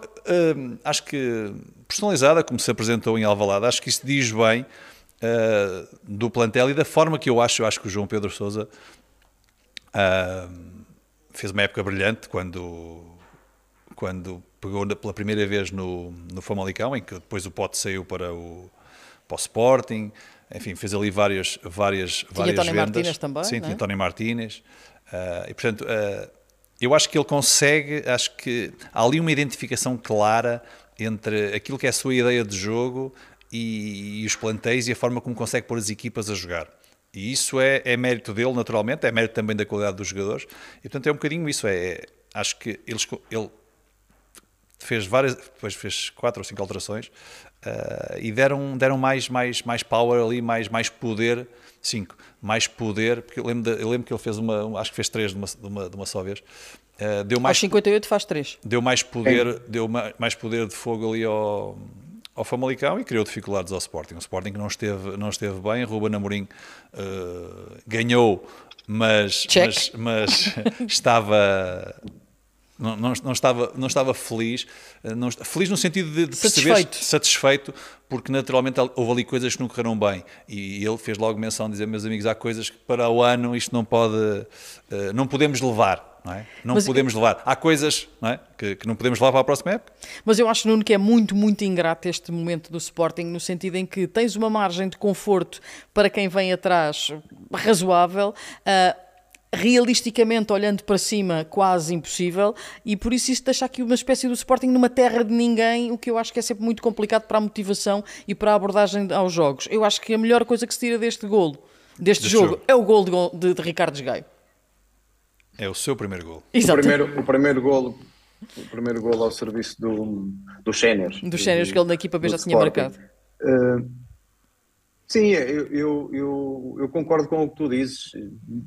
[SPEAKER 2] hum, acho que personalizada, como se apresentou em Alvalade, acho que isto diz bem uh, do plantel e da forma que eu acho, eu acho que o João Pedro Sousa hum, fez uma época brilhante quando, quando pegou pela primeira vez no, no Famalicão, em que depois o Pote saiu para o, para o Sporting, enfim, fez ali várias, várias, várias
[SPEAKER 1] Tony
[SPEAKER 2] vendas.
[SPEAKER 1] Martínez também,
[SPEAKER 2] Sim,
[SPEAKER 1] não é?
[SPEAKER 2] tinha Tony Martínez. Ah, e, portanto, ah, eu acho que ele consegue, acho que há ali uma identificação clara entre aquilo que é a sua ideia de jogo e, e os plantéis e a forma como consegue pôr as equipas a jogar. E isso é, é, mérito dele, naturalmente, é mérito também da qualidade dos jogadores. E portanto é um bocadinho isso. É, acho que eles, ele fez várias, depois fez quatro ou cinco alterações uh, e deram, deram mais, mais, mais power ali, mais, mais poder. Cinco, mais poder, porque eu lembro, de, eu lembro que ele fez uma, acho que fez três de uma, de uma, de uma só vez.
[SPEAKER 1] Uh, deu mais, Aos 58 faz três.
[SPEAKER 2] Deu mais poder, deu mais poder de fogo ali ao, ao Famalicão e criou dificuldades ao Sporting. O Sporting não esteve, não esteve bem, Ruben Amorim uh, ganhou, mas, mas, mas (laughs) estava não, não, não, estava, não estava feliz, eh, não, feliz no sentido de, de perceber satisfeito. satisfeito, porque naturalmente houve ali coisas que não correram bem. E ele fez logo menção de dizer, meus amigos, há coisas que para o ano isto não pode, uh, não podemos levar. Não, é? não podemos levar. Há coisas não é? que, que, não podemos levar para a próxima época.
[SPEAKER 1] Mas eu acho, Nuno, que é muito, muito ingrato este momento do Sporting, no sentido em que tens uma margem de conforto para quem vem atrás razoável. Uh, realisticamente, olhando para cima, quase impossível, e por isso isso deixa aqui uma espécie do Sporting numa terra de ninguém, o que eu acho que é sempre muito complicado para a motivação e para a abordagem aos jogos. Eu acho que a melhor coisa que se tira deste golo, deste, jogo, jogo, é o golo de, de, Ricardo Esgaio.
[SPEAKER 2] É o seu primeiro golo.
[SPEAKER 4] O primeiro, o primeiro golo o primeiro golo ao serviço do, do Séniors.
[SPEAKER 1] Do Séniors, que ele na equipa B já tinha marcado. Uh,
[SPEAKER 4] Sim, eu, eu, eu, eu, concordo com o que tu dizes.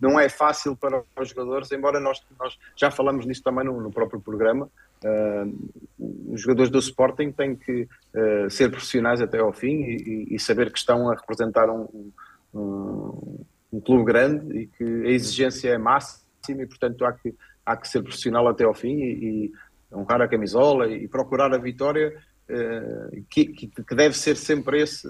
[SPEAKER 4] Não é fácil para os jogadores, embora nós, nós já falamos nisso também no, no próprio programa. Uh, os jogadores do Sporting têm que uh, ser profissionais até ao fim e, e, saber que estão a representar um, um, um, clube grande e que a exigência é máxima e, portanto, há que, há que ser profissional até ao fim e, e honrar a camisola e procurar a vitória, uh, que, que, deve ser sempre esse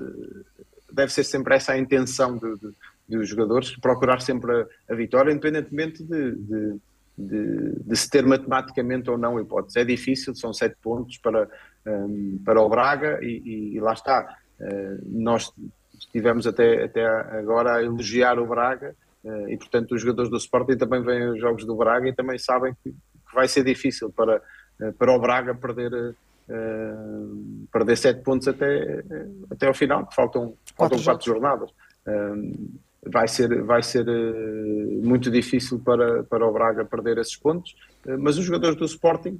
[SPEAKER 4] deve ser sempre essa a intenção de, de, dos jogadores, procurar sempre a, a vitória, independentemente de, de, se ter matematicamente ou não hipótese. É difícil, são sete pontos para, um, para o Braga e, e lá está. Uh, nós estivemos até, até agora a elogiar o Braga uh, e, portanto, os jogadores do Sporting também vêm aos jogos do Braga e também sabem que, que vai ser difícil para, uh, para o Braga perder uh, perder sete pontos até, até ao final, faltam quatro, faltam quatro jornadas. Uh, vai ser, vai ser uh, muito difícil para, para o Braga perder esses pontos, mas os jogadores do Sporting,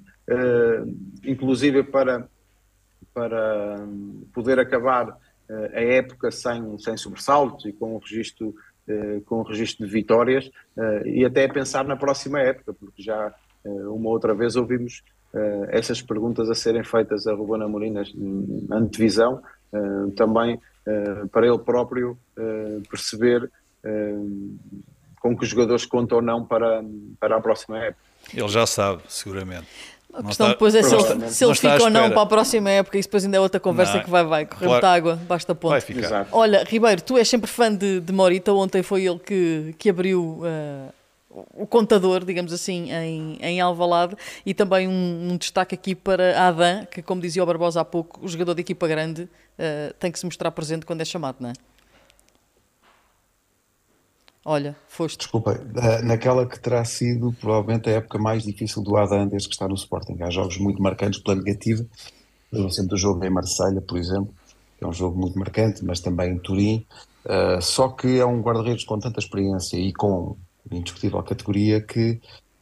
[SPEAKER 4] inclusive para, para poder acabar a época sem, sem sobressaltos e com um registro, com um registro de vitórias, e até pensar na próxima época, porque já uma outra vez ouvimos uh, essas perguntas a serem feitas a Ruben Amorim na antevisão, uh, também uh, para ele próprio perceber com que os jogadores contam ou não para, para a próxima época.
[SPEAKER 2] Ele já sabe, seguramente.
[SPEAKER 1] A questão está, depois é se ele, se ele fica ou não para a próxima época, isso depois ainda é outra conversa não, que vai, vai, correr claro, muita água, basta ponto. Vai
[SPEAKER 2] ficar.
[SPEAKER 1] Olha, Ribeiro, tu és sempre fã de, de Morita, ontem foi ele que, que abriu uh, o contador, digamos assim, em, em Alvalade e também um, um destaque aqui para Adam, que como dizia o Barbosa há pouco, o jogador de equipa grande uh, tem que se mostrar presente quando é chamado, não é? Olha, foste.
[SPEAKER 3] Desculpa, naquela que terá sido provavelmente a época mais difícil do Adam desde que está no Sporting. Há jogos muito marcantes pela negativa. Eu sempre o jogo em Marselha, por exemplo, que é um jogo muito marcante, mas também em Turim. Uh, só que é um guarda-redes com tanta experiência e com indiscutível categoria que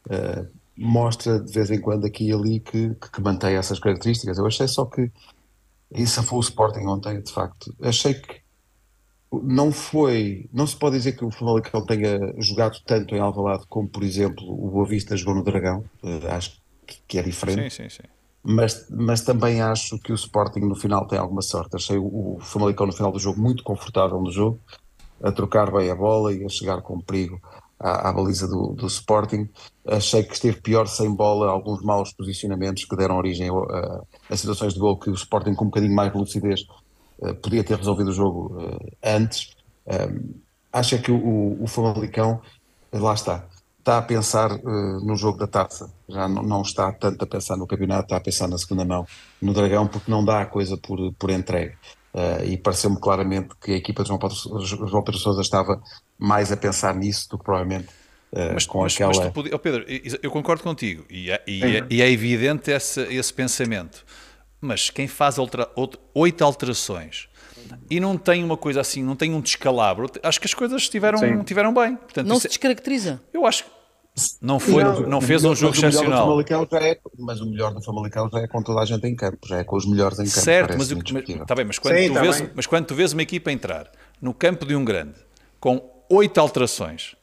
[SPEAKER 3] uh, mostra de vez em quando aqui e ali que, que, mantém essas características. Eu achei só que isso foi o Sporting ontem, de facto. Achei que não foi, não se pode dizer que o Famalicão tenha jogado tanto em Alvalade como, por exemplo, o Boa Vista jogou no Dragão. Uh, acho que é diferente.
[SPEAKER 2] Sim, sim, sim.
[SPEAKER 3] Mas, mas também acho que o Sporting no final tem alguma sorte. Achei o, o Famalicão no final do jogo muito confortável no jogo, a trocar bem a bola e a chegar com perigo à, à baliza do, do, Sporting. Achei que esteve pior sem bola, alguns maus posicionamentos que deram origem a, a situações de gol que o Sporting com um bocadinho mais de lucidez uh, podia ter resolvido o jogo uh, antes. Acho é que o, o Famalicão, lá está, está a pensar uh, no jogo da taça, já não, não, está tanto a pensar no campeonato, está a pensar na segunda mão, no Dragão, porque não dá a coisa por, por entregue. Uh, e pareceu-me claramente que a equipa de João João Pedro Sousa estava mais a pensar nisso do que provavelmente uh,
[SPEAKER 2] Mas,
[SPEAKER 3] com
[SPEAKER 2] mas,
[SPEAKER 3] aquela.
[SPEAKER 2] mas tu podia- oh, Pedro, eu concordo contigo e é, e é- e é evidente esse, esse pensamento. Mas quem faz altera- out- oito alterações e não tem uma coisa assim, não tem um descalabro, acho que as coisas estiveram,
[SPEAKER 4] Sim.
[SPEAKER 2] tiveram bem. Portanto,
[SPEAKER 1] Não se
[SPEAKER 2] é-
[SPEAKER 1] descaracteriza.
[SPEAKER 2] eu acho que não, foi, não,
[SPEAKER 3] o
[SPEAKER 2] fez
[SPEAKER 3] melhor-
[SPEAKER 2] um jogo
[SPEAKER 3] mas o melhor do
[SPEAKER 2] excepcional.
[SPEAKER 3] É, mas o melhor do Famalicão já é com toda a gente em campo, já é com os melhores em campo.
[SPEAKER 2] Certo, mas, mas, tá bem, mas, quando
[SPEAKER 4] Sim,
[SPEAKER 2] tu
[SPEAKER 4] tá
[SPEAKER 2] vês,
[SPEAKER 4] bem.
[SPEAKER 2] mas quando tu vês uma equipa entrar no campo de um grande com oito alterações,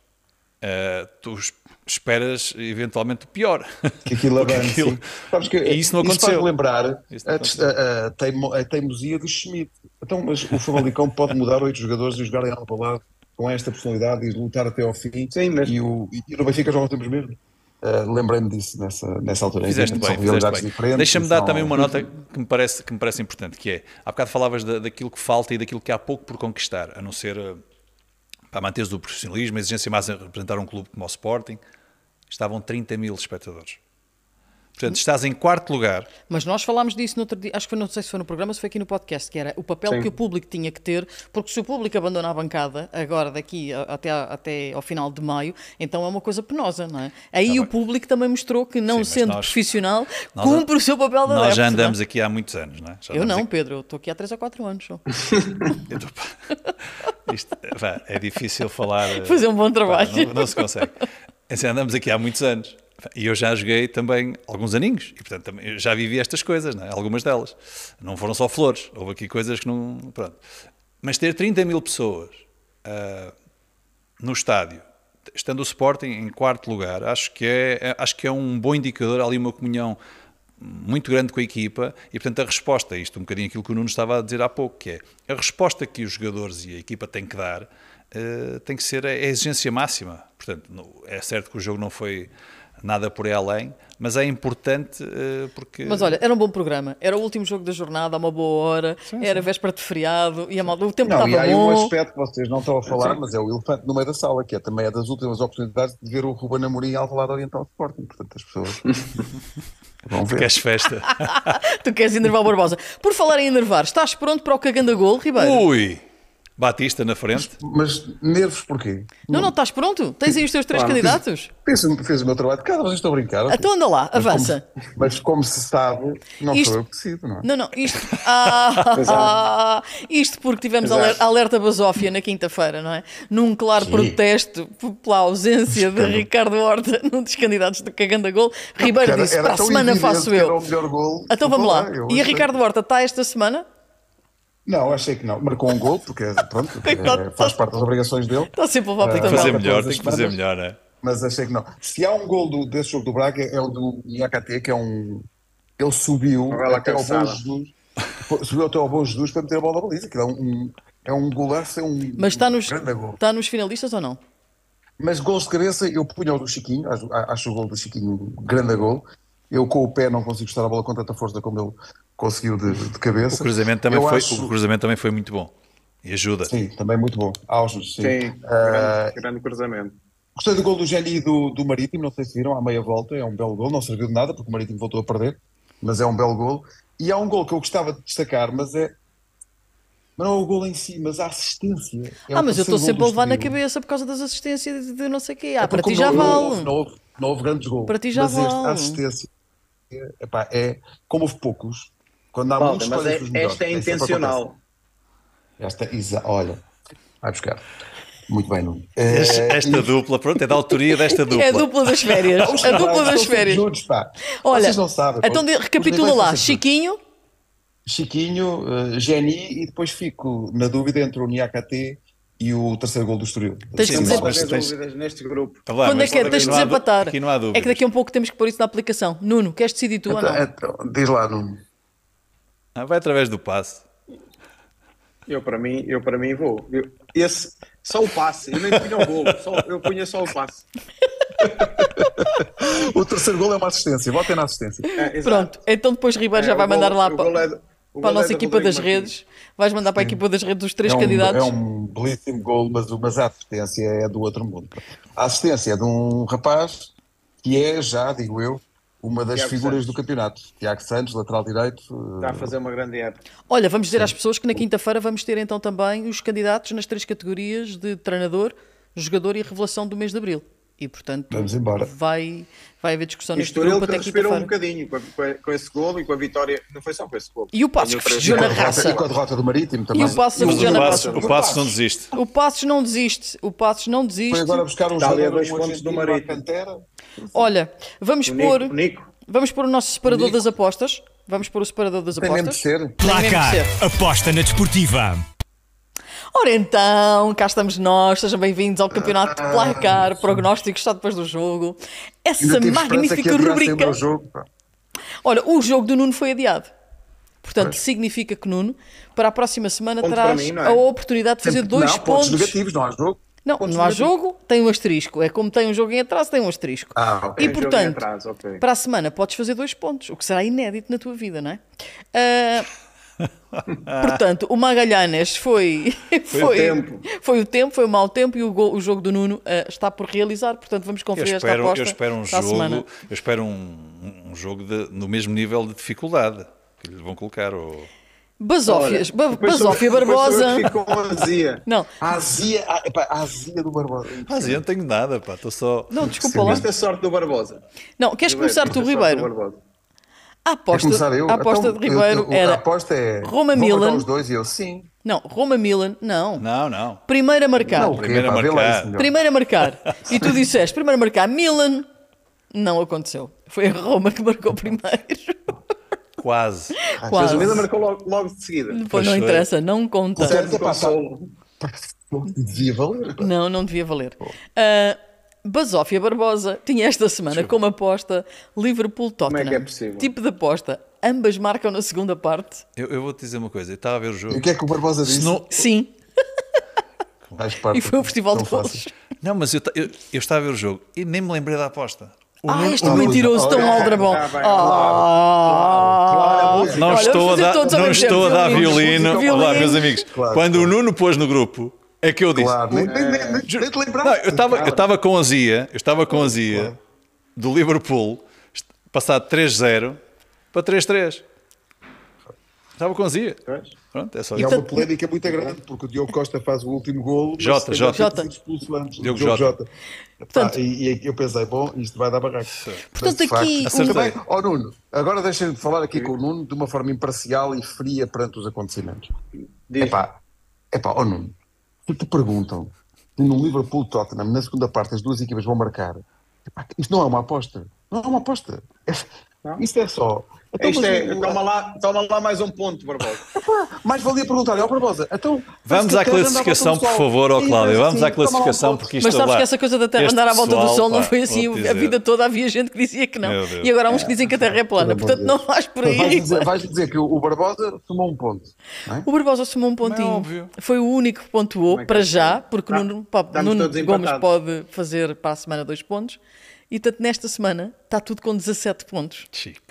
[SPEAKER 2] eh, tu es- esperas eventualmente o pior.
[SPEAKER 3] que aquilo (laughs) avance.
[SPEAKER 2] aquilo-
[SPEAKER 3] Sabes que
[SPEAKER 2] E isso não aconteceu.
[SPEAKER 3] lembrar
[SPEAKER 2] Isso não
[SPEAKER 3] a,
[SPEAKER 2] aconteceu.
[SPEAKER 3] a- a teimo- a teimosia do Schmidt. Então, mas o Famalicão pode mudar oito jogadores e jogarem ao lado com esta personalidade e lutar até ao fim.
[SPEAKER 4] Sim, mas-
[SPEAKER 3] E, o, e no Benfica jogam sempre mesmo. Uh, Lembrei-me disso nessa, nessa altura.
[SPEAKER 2] Fizeste bem,
[SPEAKER 3] são
[SPEAKER 2] fizeste
[SPEAKER 3] realidades
[SPEAKER 2] bem.
[SPEAKER 3] diferentes,
[SPEAKER 2] Deixa-me dar
[SPEAKER 3] são-
[SPEAKER 2] também uma nota que me parece, que me parece importante, que é, há bocado falavas da- daquilo que falta e daquilo que há pouco por conquistar, a não ser eh, para manteres o profissionalismo, a exigência mais em representar um clube como o Sporting, estavam 30 mil espectadores. Portanto, estás em quarto lugar,
[SPEAKER 1] Mas nós falámos disso no outro dia, acho que foi, não sei se foi no programa, se foi aqui no podcast, que era o papel
[SPEAKER 4] Sim.
[SPEAKER 1] que o público tinha que ter, porque se o público abandona a bancada, agora daqui até, até ao final de maio, então é uma coisa penosa, não é? Aí o público também mostrou que, não
[SPEAKER 2] Tá Sim,
[SPEAKER 1] sendo
[SPEAKER 2] nós-
[SPEAKER 1] profissional,
[SPEAKER 2] nós-
[SPEAKER 1] cumpre o seu papel de
[SPEAKER 2] nós
[SPEAKER 1] adepto,
[SPEAKER 2] já
[SPEAKER 1] não é?
[SPEAKER 2] andamos aqui há muitos anos, não é? Já
[SPEAKER 1] Eu não,
[SPEAKER 2] aqui-
[SPEAKER 1] Pedro, eu estou aqui há 3 ou 4 anos só. (laughs)
[SPEAKER 2] Eu tô- pá, (laughs) isto, vá, é difícil falar.
[SPEAKER 1] Fazer um bom
[SPEAKER 2] pá,
[SPEAKER 1] trabalho.
[SPEAKER 2] não, não se consegue. Assim, andamos aqui há muitos anos. E eu já joguei também alguns aninhos. E, portanto, também já vivi estas coisas, é? algumas delas. Não foram só flores. Houve aqui coisas que não. Pronto. Mas ter 30 mil pessoas ah, no estádio, estando o Sporting em quarto lugar, acho que é, é- acho que é um bom indicador. Há ali uma comunhão muito grande com a equipa e, portanto, a resposta a isto, um bocadinho aquilo que o Nuno estava a dizer há pouco, que é a resposta que os jogadores e a equipa têm que dar eh, tem que ser a, a exigência máxima. Portanto, no- é certo que o jogo não foi nada por aí além, mas é importante eh, porque...
[SPEAKER 1] Mas olha, era um bom programa. Era o último jogo da jornada, a uma boa hora, era véspera de feriado, e a malda, o tempo
[SPEAKER 3] Não, e há
[SPEAKER 1] estava
[SPEAKER 3] aí um
[SPEAKER 1] bom.
[SPEAKER 3] aspecto que vocês não estão a falar, mas é o elefante no meio da sala, que é também é das últimas oportunidades de ver o Ruben Amorim ao lado oriental do Sporting. Portanto, as pessoas (laughs) vão ver.
[SPEAKER 2] Queres festa? (laughs)
[SPEAKER 1] Tu queres enervar o Barbosa. Por falar em enervar, estás pronto para o cagando a gol, Ribeiro?
[SPEAKER 2] Ui! Batista na frente.
[SPEAKER 3] Mas nervos porquê?
[SPEAKER 1] Não, não, estás pronto? Tens aí os teus três
[SPEAKER 3] Claro,
[SPEAKER 1] candidatos?
[SPEAKER 3] Fez, fez o meu trabalho de casa, mas estou a brincar.
[SPEAKER 1] Então anda lá,
[SPEAKER 3] Mas
[SPEAKER 1] avança.
[SPEAKER 3] Como, mas como se sabe, não
[SPEAKER 1] Isto-
[SPEAKER 3] sou eu que decido, não é?
[SPEAKER 1] Não, não, isto. (laughs) Ah, isto porque tivemos
[SPEAKER 4] Exato.
[SPEAKER 1] aler- alerta basófia na quinta-feira, não é? Num claro
[SPEAKER 3] Sim.
[SPEAKER 1] protesto pela ausência de Ricardo Horta, (laughs) num dos candidatos do Cagando a Gol. Ribeiro
[SPEAKER 3] Era-
[SPEAKER 1] disse:
[SPEAKER 3] era
[SPEAKER 1] para a semana faço
[SPEAKER 3] que era
[SPEAKER 1] eu.
[SPEAKER 3] o melhor gol.
[SPEAKER 1] Então vamos lá.
[SPEAKER 3] Eu
[SPEAKER 1] E a Ricardo Horta está esta semana?
[SPEAKER 3] Não, achei que não. Marcou um gol, porque pronto, (laughs) é, faz parte das obrigações dele.
[SPEAKER 1] Está sempre a levar
[SPEAKER 3] Ah,
[SPEAKER 2] que fazer melhor, tem que fazer
[SPEAKER 3] semanas.
[SPEAKER 2] melhor, não é?
[SPEAKER 3] Mas achei que não. Se há um gol do- desse jogo do Braga, é o do Iacate, que é um. Ele subiu até ao Bom. Jesus. Subiu até ao Bom Jesus para meter a bola na baliza. Que é um, é um golaço, é um
[SPEAKER 1] Mas está nos, está nos finalistas ou não?
[SPEAKER 3] Mas gols de cabeça, eu punho o do Chiquinho, acho, acho o gol do Chiquinho um grande gol. Eu com o pé não consigo estar a bola com tanta força como ele conseguiu de, de cabeça.
[SPEAKER 2] O cruzamento, também
[SPEAKER 3] Eu
[SPEAKER 2] foi,
[SPEAKER 3] acho-
[SPEAKER 2] o cruzamento também foi muito bom. E ajuda.
[SPEAKER 3] Sim, também muito bom. Ausos, sim.
[SPEAKER 4] Sim,
[SPEAKER 3] Ah,
[SPEAKER 4] grande, grande cruzamento.
[SPEAKER 3] Gostei do gol do Geni e do, do Marítimo, não sei se viram, à meia volta, é um belo gol, não serviu de nada porque o Marítimo voltou a perder, mas é um belo gol. E há um gol que eu gostava de destacar, mas é. Mas não é o gol em si, mas a assistência. É
[SPEAKER 1] ah, mas eu estou sempre a levar na cabeça por causa das assistências de, de não sei o quê. Ah,
[SPEAKER 3] É
[SPEAKER 1] para ti já
[SPEAKER 3] não, não,
[SPEAKER 1] vale.
[SPEAKER 3] Não houve, não houve grandes gols.
[SPEAKER 1] Para ti já
[SPEAKER 3] mas este,
[SPEAKER 1] vale.
[SPEAKER 3] a assistência epá, é como houve poucos. Quando há
[SPEAKER 4] Malta,
[SPEAKER 3] muitos,
[SPEAKER 4] mas é-
[SPEAKER 3] os melhores.
[SPEAKER 4] esta é
[SPEAKER 3] sempre
[SPEAKER 4] intencional.
[SPEAKER 3] Esta, exa- olha, vai buscar. Muito bem, Nuno.
[SPEAKER 2] Este-
[SPEAKER 3] Eh,
[SPEAKER 2] Esta dupla, pronto, é da autoria desta dupla.
[SPEAKER 1] É a dupla das férias. (laughs) A dupla das férias.
[SPEAKER 3] juntos, pá.
[SPEAKER 1] Olha,
[SPEAKER 3] Vocês não sabem.
[SPEAKER 1] então de- recapitula lá. Chiquinho,
[SPEAKER 3] Chiquinho, eh, Geni e depois fico na dúvida entre o Niakate e o terceiro gol do Estoril.
[SPEAKER 1] Tens de
[SPEAKER 2] Sim,
[SPEAKER 1] dizer-
[SPEAKER 2] mas- tens-
[SPEAKER 4] dúvidas neste grupo.
[SPEAKER 2] Tá lá,
[SPEAKER 1] quando é que é? Tens de desempatar.
[SPEAKER 2] Aqui não há
[SPEAKER 1] É que daqui a um pouco temos que pôr isso na aplicação. Nuno, queres decidir tu ou
[SPEAKER 3] Então,
[SPEAKER 1] não?
[SPEAKER 3] então, diz lá, Nuno.
[SPEAKER 2] Ah, vai através do passe.
[SPEAKER 4] Eu para mim, eu para mim vou. Eu- esse, só o passe, eu nem punha o gol, só, eu punha só o passe. (laughs)
[SPEAKER 3] O terceiro gol é uma assistência. Votem na assistência.
[SPEAKER 4] É.
[SPEAKER 1] Pronto, então depois Ribeiro já
[SPEAKER 4] É,
[SPEAKER 1] vai
[SPEAKER 4] o gol-
[SPEAKER 1] mandar lá para,
[SPEAKER 4] é o
[SPEAKER 1] para a
[SPEAKER 4] é
[SPEAKER 1] nossa equipa
[SPEAKER 4] Rodrigo
[SPEAKER 1] das
[SPEAKER 4] Martins.
[SPEAKER 1] redes. Vais mandar para a equipa das redes os três
[SPEAKER 3] é um,
[SPEAKER 1] candidatos.
[SPEAKER 3] É um belíssimo gol, mas, mas a assistência é do outro mundo. A assistência é de um rapaz que é, já digo eu, uma das
[SPEAKER 4] Tiago
[SPEAKER 3] figuras
[SPEAKER 4] Santos.
[SPEAKER 3] do campeonato. Tiago Santos, lateral direito.
[SPEAKER 4] Está a fazer uma grande época.
[SPEAKER 1] Olha, vamos dizer às pessoas que na quinta-feira vamos ter então também os candidatos nas três categorias de treinador, jogador e revelação do mês de abril. E, portanto,
[SPEAKER 3] Vamos embora.
[SPEAKER 1] vai, vai haver discussão
[SPEAKER 4] E
[SPEAKER 1] neste grupo
[SPEAKER 4] que
[SPEAKER 1] até
[SPEAKER 4] respirou um
[SPEAKER 1] quinta-feira.
[SPEAKER 4] bocadinho com, a- com esse golo e com a vitória. Não foi só com esse golo.
[SPEAKER 1] E o Passos que festejou na raça.
[SPEAKER 3] E com a derrota do Marítimo também.
[SPEAKER 1] E o Passos
[SPEAKER 2] o
[SPEAKER 1] na
[SPEAKER 2] Passos,
[SPEAKER 1] raça.
[SPEAKER 2] o Passos não desiste.
[SPEAKER 1] O Passos não desiste. O Passos não desiste.
[SPEAKER 3] Foi agora buscar um jogador
[SPEAKER 4] dois pontos do Marítimo.
[SPEAKER 1] Olha, vamos
[SPEAKER 4] O
[SPEAKER 1] pôr,
[SPEAKER 4] Nico, o Nico.
[SPEAKER 1] vamos pôr o nosso separador
[SPEAKER 3] Nico.
[SPEAKER 1] das apostas. Vamos pôr o separador das
[SPEAKER 3] Tem mesmo de
[SPEAKER 1] apostas.
[SPEAKER 3] ser.
[SPEAKER 1] Tem mesmo de
[SPEAKER 5] Placar.
[SPEAKER 1] ser.
[SPEAKER 5] Aposta na desportiva.
[SPEAKER 1] Ora então, cá estamos nós, sejam bem-vindos ao Campeonato de Placar, prognósticos só depois do jogo. Essa magnífica rubrica.
[SPEAKER 3] jogo.
[SPEAKER 1] Olha, o jogo do Nuno foi adiado. Portanto, significa que Nuno, para a próxima semana,
[SPEAKER 4] Ponto
[SPEAKER 1] traz
[SPEAKER 4] mim, é?
[SPEAKER 1] a oportunidade de fazer
[SPEAKER 3] Sempre-
[SPEAKER 1] dois
[SPEAKER 3] não, pontos
[SPEAKER 1] pontos.
[SPEAKER 3] negativos, não há jogo.
[SPEAKER 1] Não,
[SPEAKER 3] Pontos
[SPEAKER 1] não há jogo, tem um asterisco. É como tem um jogo em atraso, tem um asterisco.
[SPEAKER 3] Ah, ok.
[SPEAKER 1] E
[SPEAKER 4] jogo
[SPEAKER 1] portanto,
[SPEAKER 4] atraso, ok.
[SPEAKER 1] para a semana podes fazer dois pontos, o que será inédito na tua vida, não é? Ah, (laughs) portanto, o Magalhães foi, foi,
[SPEAKER 4] o (laughs) tempo.
[SPEAKER 1] foi o tempo, foi o mau tempo e o, gol- o jogo do Nuno ah, está por realizar. Portanto, vamos
[SPEAKER 2] Eu
[SPEAKER 1] conferir esta
[SPEAKER 2] espero,
[SPEAKER 1] aposta
[SPEAKER 2] eu espero um
[SPEAKER 1] a semana.
[SPEAKER 2] jogo, eu espero um, um jogo de- no mesmo nível de dificuldade que lhe vão colocar. Ou...
[SPEAKER 1] Basófias,
[SPEAKER 4] sou-
[SPEAKER 1] Basófia Barbosa.
[SPEAKER 4] azia. (laughs)
[SPEAKER 1] Não,
[SPEAKER 3] A azia, a, azia do Barbosa.
[SPEAKER 2] Mas eu não tenho nada, pá, estou só.
[SPEAKER 1] não, desculpa lá.
[SPEAKER 4] Esta é a sorte do Barbosa.
[SPEAKER 1] Não, queres começar tu, Ribeiro?
[SPEAKER 4] Barbosa.
[SPEAKER 1] A aposta,
[SPEAKER 3] começar eu?
[SPEAKER 1] a aposta
[SPEAKER 3] Então,
[SPEAKER 1] de Ribeiro
[SPEAKER 3] eu- eu-
[SPEAKER 1] era.
[SPEAKER 3] A aposta é.
[SPEAKER 1] Roma Milan.
[SPEAKER 3] os dois e eu sim.
[SPEAKER 1] Não, Roma Milan, não.
[SPEAKER 2] Não, não.
[SPEAKER 1] Primeiro a marcar.
[SPEAKER 3] Não,
[SPEAKER 2] primeiro a marcar.
[SPEAKER 1] Primeiro a marcar. E tu disseste, primeiro a marcar Milan. Não aconteceu. Foi a Roma que marcou primeiro. (laughs)
[SPEAKER 2] Quase.
[SPEAKER 4] Mas
[SPEAKER 1] Quase.
[SPEAKER 4] o Milan marcou logo, logo de seguida.
[SPEAKER 1] Depois não
[SPEAKER 2] foi.
[SPEAKER 1] interessa, não conta.
[SPEAKER 3] Certo,
[SPEAKER 4] consolo.
[SPEAKER 3] Devia valer.
[SPEAKER 1] Não, não devia valer. Uh, Basófia Barbosa tinha esta semana como aposta Liverpool-Tottenham.
[SPEAKER 4] Como é que é possível?
[SPEAKER 1] Tipo de aposta. Ambas marcam na segunda parte.
[SPEAKER 2] Eu, eu vou-te dizer uma coisa, eu estava a ver o
[SPEAKER 3] E
[SPEAKER 2] jogo.
[SPEAKER 3] o que é que o Barbosa
[SPEAKER 2] Se
[SPEAKER 3] disse?
[SPEAKER 2] não,
[SPEAKER 1] Sim. E foi o festival de golos.
[SPEAKER 2] não, mas eu, eu, eu estava a ver o jogo e nem me lembrei da aposta. O
[SPEAKER 1] Ah, este
[SPEAKER 3] Oh,
[SPEAKER 1] mentiroso tão aldrabão.
[SPEAKER 4] tá
[SPEAKER 1] Ah,
[SPEAKER 3] claro, claro, a música.
[SPEAKER 2] Não estou a dar, não estou a dar violino. Olá, meus amigos.
[SPEAKER 3] Claro,
[SPEAKER 2] Quando
[SPEAKER 3] claro.
[SPEAKER 2] o Nuno pôs no grupo, é que eu disse.
[SPEAKER 3] Claro, nem, te lembraste.
[SPEAKER 2] eu estava com azia, eu estava com azia do Liverpool passar de 3-0 para 3-3. Estava com azia.
[SPEAKER 4] Pois.
[SPEAKER 2] Pronto, é só
[SPEAKER 3] É
[SPEAKER 2] isso.
[SPEAKER 3] uma polémica muito grande, porque o Diogo Costa faz o último golo.
[SPEAKER 2] Jota, Jota. Diogo
[SPEAKER 3] Diogo
[SPEAKER 2] Jota.
[SPEAKER 1] Portanto-
[SPEAKER 3] e, e eu pensei, bom, isto vai dar barraco.
[SPEAKER 1] Portanto,
[SPEAKER 3] Mas,
[SPEAKER 1] aqui
[SPEAKER 3] facto,
[SPEAKER 2] um-
[SPEAKER 3] também, ó Nuno, agora deixem-me falar aqui com o Nuno de uma forma imparcial e fria perante os acontecimentos.
[SPEAKER 4] Diz.
[SPEAKER 3] Epá, epá, ó Nuno, se te perguntam se no Liverpool Tottenham, na segunda parte, as duas equipas vão marcar, epá, isto não é uma aposta. Não é uma aposta. É, isto é só. Então,
[SPEAKER 4] Isto é, toma lá, toma lá mais um ponto, Barbosa.
[SPEAKER 3] Mais valia perguntar, ó Barbosa, então.
[SPEAKER 2] Vamos à classificação, por favor, ó Cláudio. Vamos
[SPEAKER 3] assim,
[SPEAKER 2] à
[SPEAKER 3] um
[SPEAKER 2] classificação,
[SPEAKER 3] ponto.
[SPEAKER 2] porque isto
[SPEAKER 1] Mas sabes
[SPEAKER 2] lá-
[SPEAKER 1] que essa coisa da Terra
[SPEAKER 2] este
[SPEAKER 1] andar à volta do
[SPEAKER 2] pessoal,
[SPEAKER 1] Sol não
[SPEAKER 2] pá,
[SPEAKER 1] foi assim. A vida toda havia gente que dizia que não. E agora há uns que dizem que a Terra é plana. Portanto, não vais por aí.
[SPEAKER 3] Vais dizer, vais dizer que o, Barbosa tomou um ponto. Não é?
[SPEAKER 1] O Barbosa somou um
[SPEAKER 2] é
[SPEAKER 1] pontinho.
[SPEAKER 2] óbvio.
[SPEAKER 1] Foi o único que pontuou
[SPEAKER 4] é que
[SPEAKER 1] para
[SPEAKER 4] é?
[SPEAKER 1] já, porque
[SPEAKER 4] Tá-
[SPEAKER 1] Nuno, pá, Nuno Gomes pode fazer para a semana dois pontos. E tanto nesta semana está tudo com 17 pontos.
[SPEAKER 2] Chique.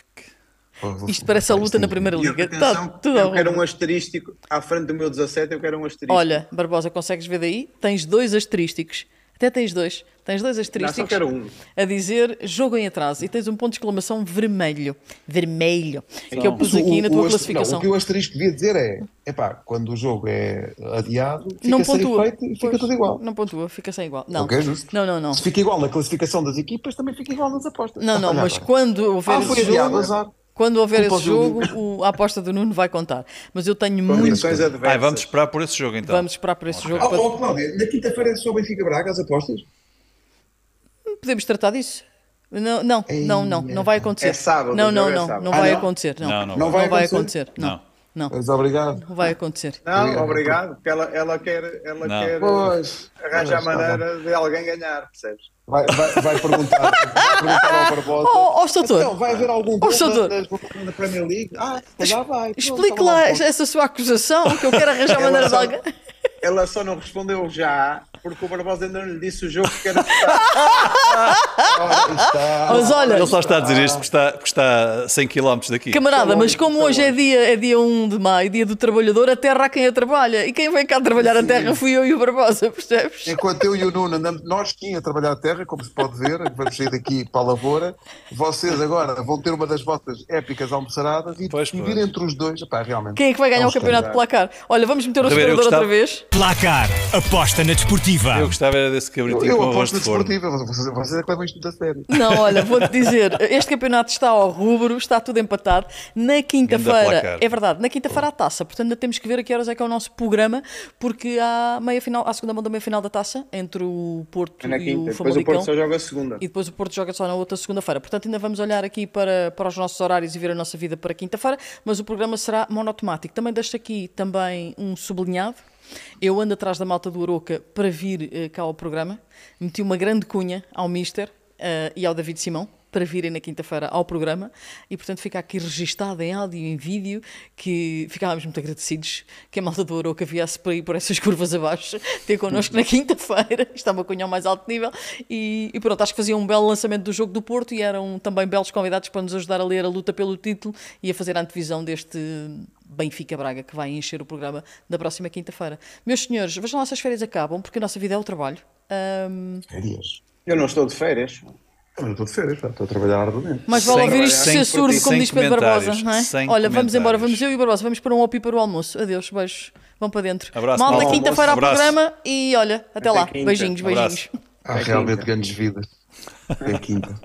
[SPEAKER 1] Isto parece a luta na Primeira Liga.
[SPEAKER 4] atenção,
[SPEAKER 1] Está tudo
[SPEAKER 4] eu quero um asterístico à frente do meu 17, eu quero um asterístico.
[SPEAKER 1] Olha, Barbosa, consegues ver daí? Tens dois asterísticos. Até tens dois. Tens dois
[SPEAKER 4] não, só
[SPEAKER 1] asterísticos
[SPEAKER 4] quero um.
[SPEAKER 1] a dizer jogo em atraso. E tens um ponto de exclamação vermelho. Vermelho. Que eu pus aqui
[SPEAKER 3] o-
[SPEAKER 1] na
[SPEAKER 3] o
[SPEAKER 1] tua
[SPEAKER 3] ast-
[SPEAKER 1] classificação.
[SPEAKER 3] não, o que o asterisco devia dizer é: epá, quando o jogo é adiado, fica
[SPEAKER 1] Não
[SPEAKER 3] sem
[SPEAKER 1] pontua.
[SPEAKER 3] efeito fica
[SPEAKER 1] Pois,
[SPEAKER 3] tudo igual.
[SPEAKER 1] Não pontua, fica sem igual. Não.
[SPEAKER 3] Ok, justo.
[SPEAKER 1] Não, não, não.
[SPEAKER 3] Se fica igual na classificação das equipas, também fica igual nas apostas.
[SPEAKER 1] Não, não, mas quando houver
[SPEAKER 3] Ah, foi
[SPEAKER 1] esse
[SPEAKER 3] adiado,
[SPEAKER 1] jogo,
[SPEAKER 3] azar.
[SPEAKER 1] Quando houver
[SPEAKER 3] Culpa
[SPEAKER 1] esse jogo, o- a aposta do Nuno vai contar. Mas eu tenho muito.
[SPEAKER 2] Ai, vamos esperar por esse jogo então.
[SPEAKER 1] Vamos esperar por esse jogo.
[SPEAKER 3] Oh,
[SPEAKER 1] para-
[SPEAKER 3] oh, Cláudia, na quinta-feira é só Benfica Braga as apostas?
[SPEAKER 1] Podemos tratar disso? Não, não, não, não, não vai acontecer.
[SPEAKER 4] É sábado,
[SPEAKER 1] Não, não,
[SPEAKER 4] jogo é
[SPEAKER 1] não,
[SPEAKER 4] sábado.
[SPEAKER 1] não
[SPEAKER 3] Ah,
[SPEAKER 1] vai
[SPEAKER 3] não?
[SPEAKER 1] acontecer. Não,
[SPEAKER 2] Não, não
[SPEAKER 1] não
[SPEAKER 3] vai.
[SPEAKER 1] vai
[SPEAKER 3] Não vai acontecer?
[SPEAKER 1] acontecer. Não, não,
[SPEAKER 3] Mas obrigado.
[SPEAKER 1] não vai acontecer.
[SPEAKER 4] Não,
[SPEAKER 3] Obrigado.
[SPEAKER 4] obrigado, porque ela, ela quer, ela
[SPEAKER 2] Não.
[SPEAKER 4] quer
[SPEAKER 3] Pois.
[SPEAKER 4] arranjar
[SPEAKER 3] Pois, tá
[SPEAKER 4] maneira de alguém ganhar, percebes?
[SPEAKER 3] Vai, vai, vai perguntar, vai perguntar ao Barbosa.
[SPEAKER 1] Oh, oh, Soutor.
[SPEAKER 3] Então, vai haver algum gol
[SPEAKER 1] Soutor.
[SPEAKER 3] na, na, na Premier League? Ah, calhar vai.
[SPEAKER 1] Explique lá
[SPEAKER 3] ponto.
[SPEAKER 1] essa sua acusação, que eu quero arranjar maneira de
[SPEAKER 4] só-
[SPEAKER 1] alguém.
[SPEAKER 4] Ela só não respondeu já, porque o Barbosa ainda não lhe disse o jogo que era
[SPEAKER 3] Ora, (laughs) está.
[SPEAKER 1] Mas olha,
[SPEAKER 2] Ele só está a dizer isto porque está, porque está a 100 km daqui.
[SPEAKER 1] camarada, mas
[SPEAKER 4] longe,
[SPEAKER 1] como hoje é dia, é dia 1 de maio, dia do trabalhador, a terra há quem a trabalha. E quem vem cá trabalhar a terra fui eu e o Barbosa, (laughs) percebes?
[SPEAKER 3] Enquanto eu e o Nuno andamos, nós sim a trabalhar a terra, como se pode ver, vamos sair daqui para a lavoura. Vocês agora vão ter uma das vossas épicas almoçaradas e
[SPEAKER 2] Pois, pois.
[SPEAKER 3] entre os dois. Epá, realmente.
[SPEAKER 1] Quem é que vai ganhar o campeonato de placar? Olha, vamos meter o
[SPEAKER 2] Ribeiro,
[SPEAKER 1] outra vez.
[SPEAKER 5] Placar. Aposta na desportiva. Desportiva.
[SPEAKER 2] Eu gostava era desse
[SPEAKER 3] Eu,
[SPEAKER 2] cabritinho
[SPEAKER 3] eu
[SPEAKER 2] com arroz
[SPEAKER 3] aposto na
[SPEAKER 2] de forno.
[SPEAKER 3] desportiva, vocês, vocês é que levam isto tudo a sério.
[SPEAKER 1] Não, olha, vou-te dizer, este campeonato está ao rubro, está tudo empatado. Na quinta-feira, é verdade, na quinta-feira há taça, portanto ainda temos que ver a que horas é que é o nosso programa, porque há meia final, há a segunda mão da meia final da taça entre o Porto
[SPEAKER 4] É na
[SPEAKER 1] e
[SPEAKER 4] quinta.
[SPEAKER 1] o
[SPEAKER 4] Depois o
[SPEAKER 1] Famalicão.
[SPEAKER 4] Porto só joga a segunda.
[SPEAKER 1] E depois o Porto joga só na outra segunda-feira. Portanto, ainda vamos olhar aqui para, para os nossos horários e ver a nossa vida para quinta-feira, mas o programa será monotemático. Também deixo aqui também um sublinhado. Eu ando atrás da malta do Aroca para vir eh, cá ao programa. Meti uma grande cunha ao Mister eh, e ao David Simão para virem na quinta-feira ao programa e, portanto, fica aqui registado em áudio e em vídeo que ficávamos muito agradecidos que a malta do Aroca viesse por aí por essas curvas abaixo ter connosco na quinta-feira. Isto é uma cunha ao mais alto nível e, e pronto, acho que fazia um belo lançamento do jogo do Porto e eram também belos convidados para nos ajudar a ler a luta pelo título e a fazer a antevisão deste Benfica Braga que vai encher o programa da próxima quinta-feira. Meus senhores, vejam lá se as férias acabam, porque a nossa vida é o trabalho. Ahm,
[SPEAKER 3] Férias.
[SPEAKER 4] Eu não estou de férias.
[SPEAKER 3] Eu estou de férias, estou a trabalhar arduamente.
[SPEAKER 1] mas vale ouvir isto
[SPEAKER 2] sem-
[SPEAKER 1] ser surdo, como diz Pedro Barbosa, não é? Olha, vamos embora, vamos eu e o Barbosa, vamos para um opi para o almoço. Adeus, beijos. Vão para dentro.
[SPEAKER 2] Abraço,
[SPEAKER 1] Malta, quinta-feira ao programa e olha, até,
[SPEAKER 4] Até
[SPEAKER 1] lá.
[SPEAKER 4] quinta.
[SPEAKER 1] Beijinhos,
[SPEAKER 2] Abraço.
[SPEAKER 1] beijinhos.
[SPEAKER 3] Há realmente grandes vidas. É quinta.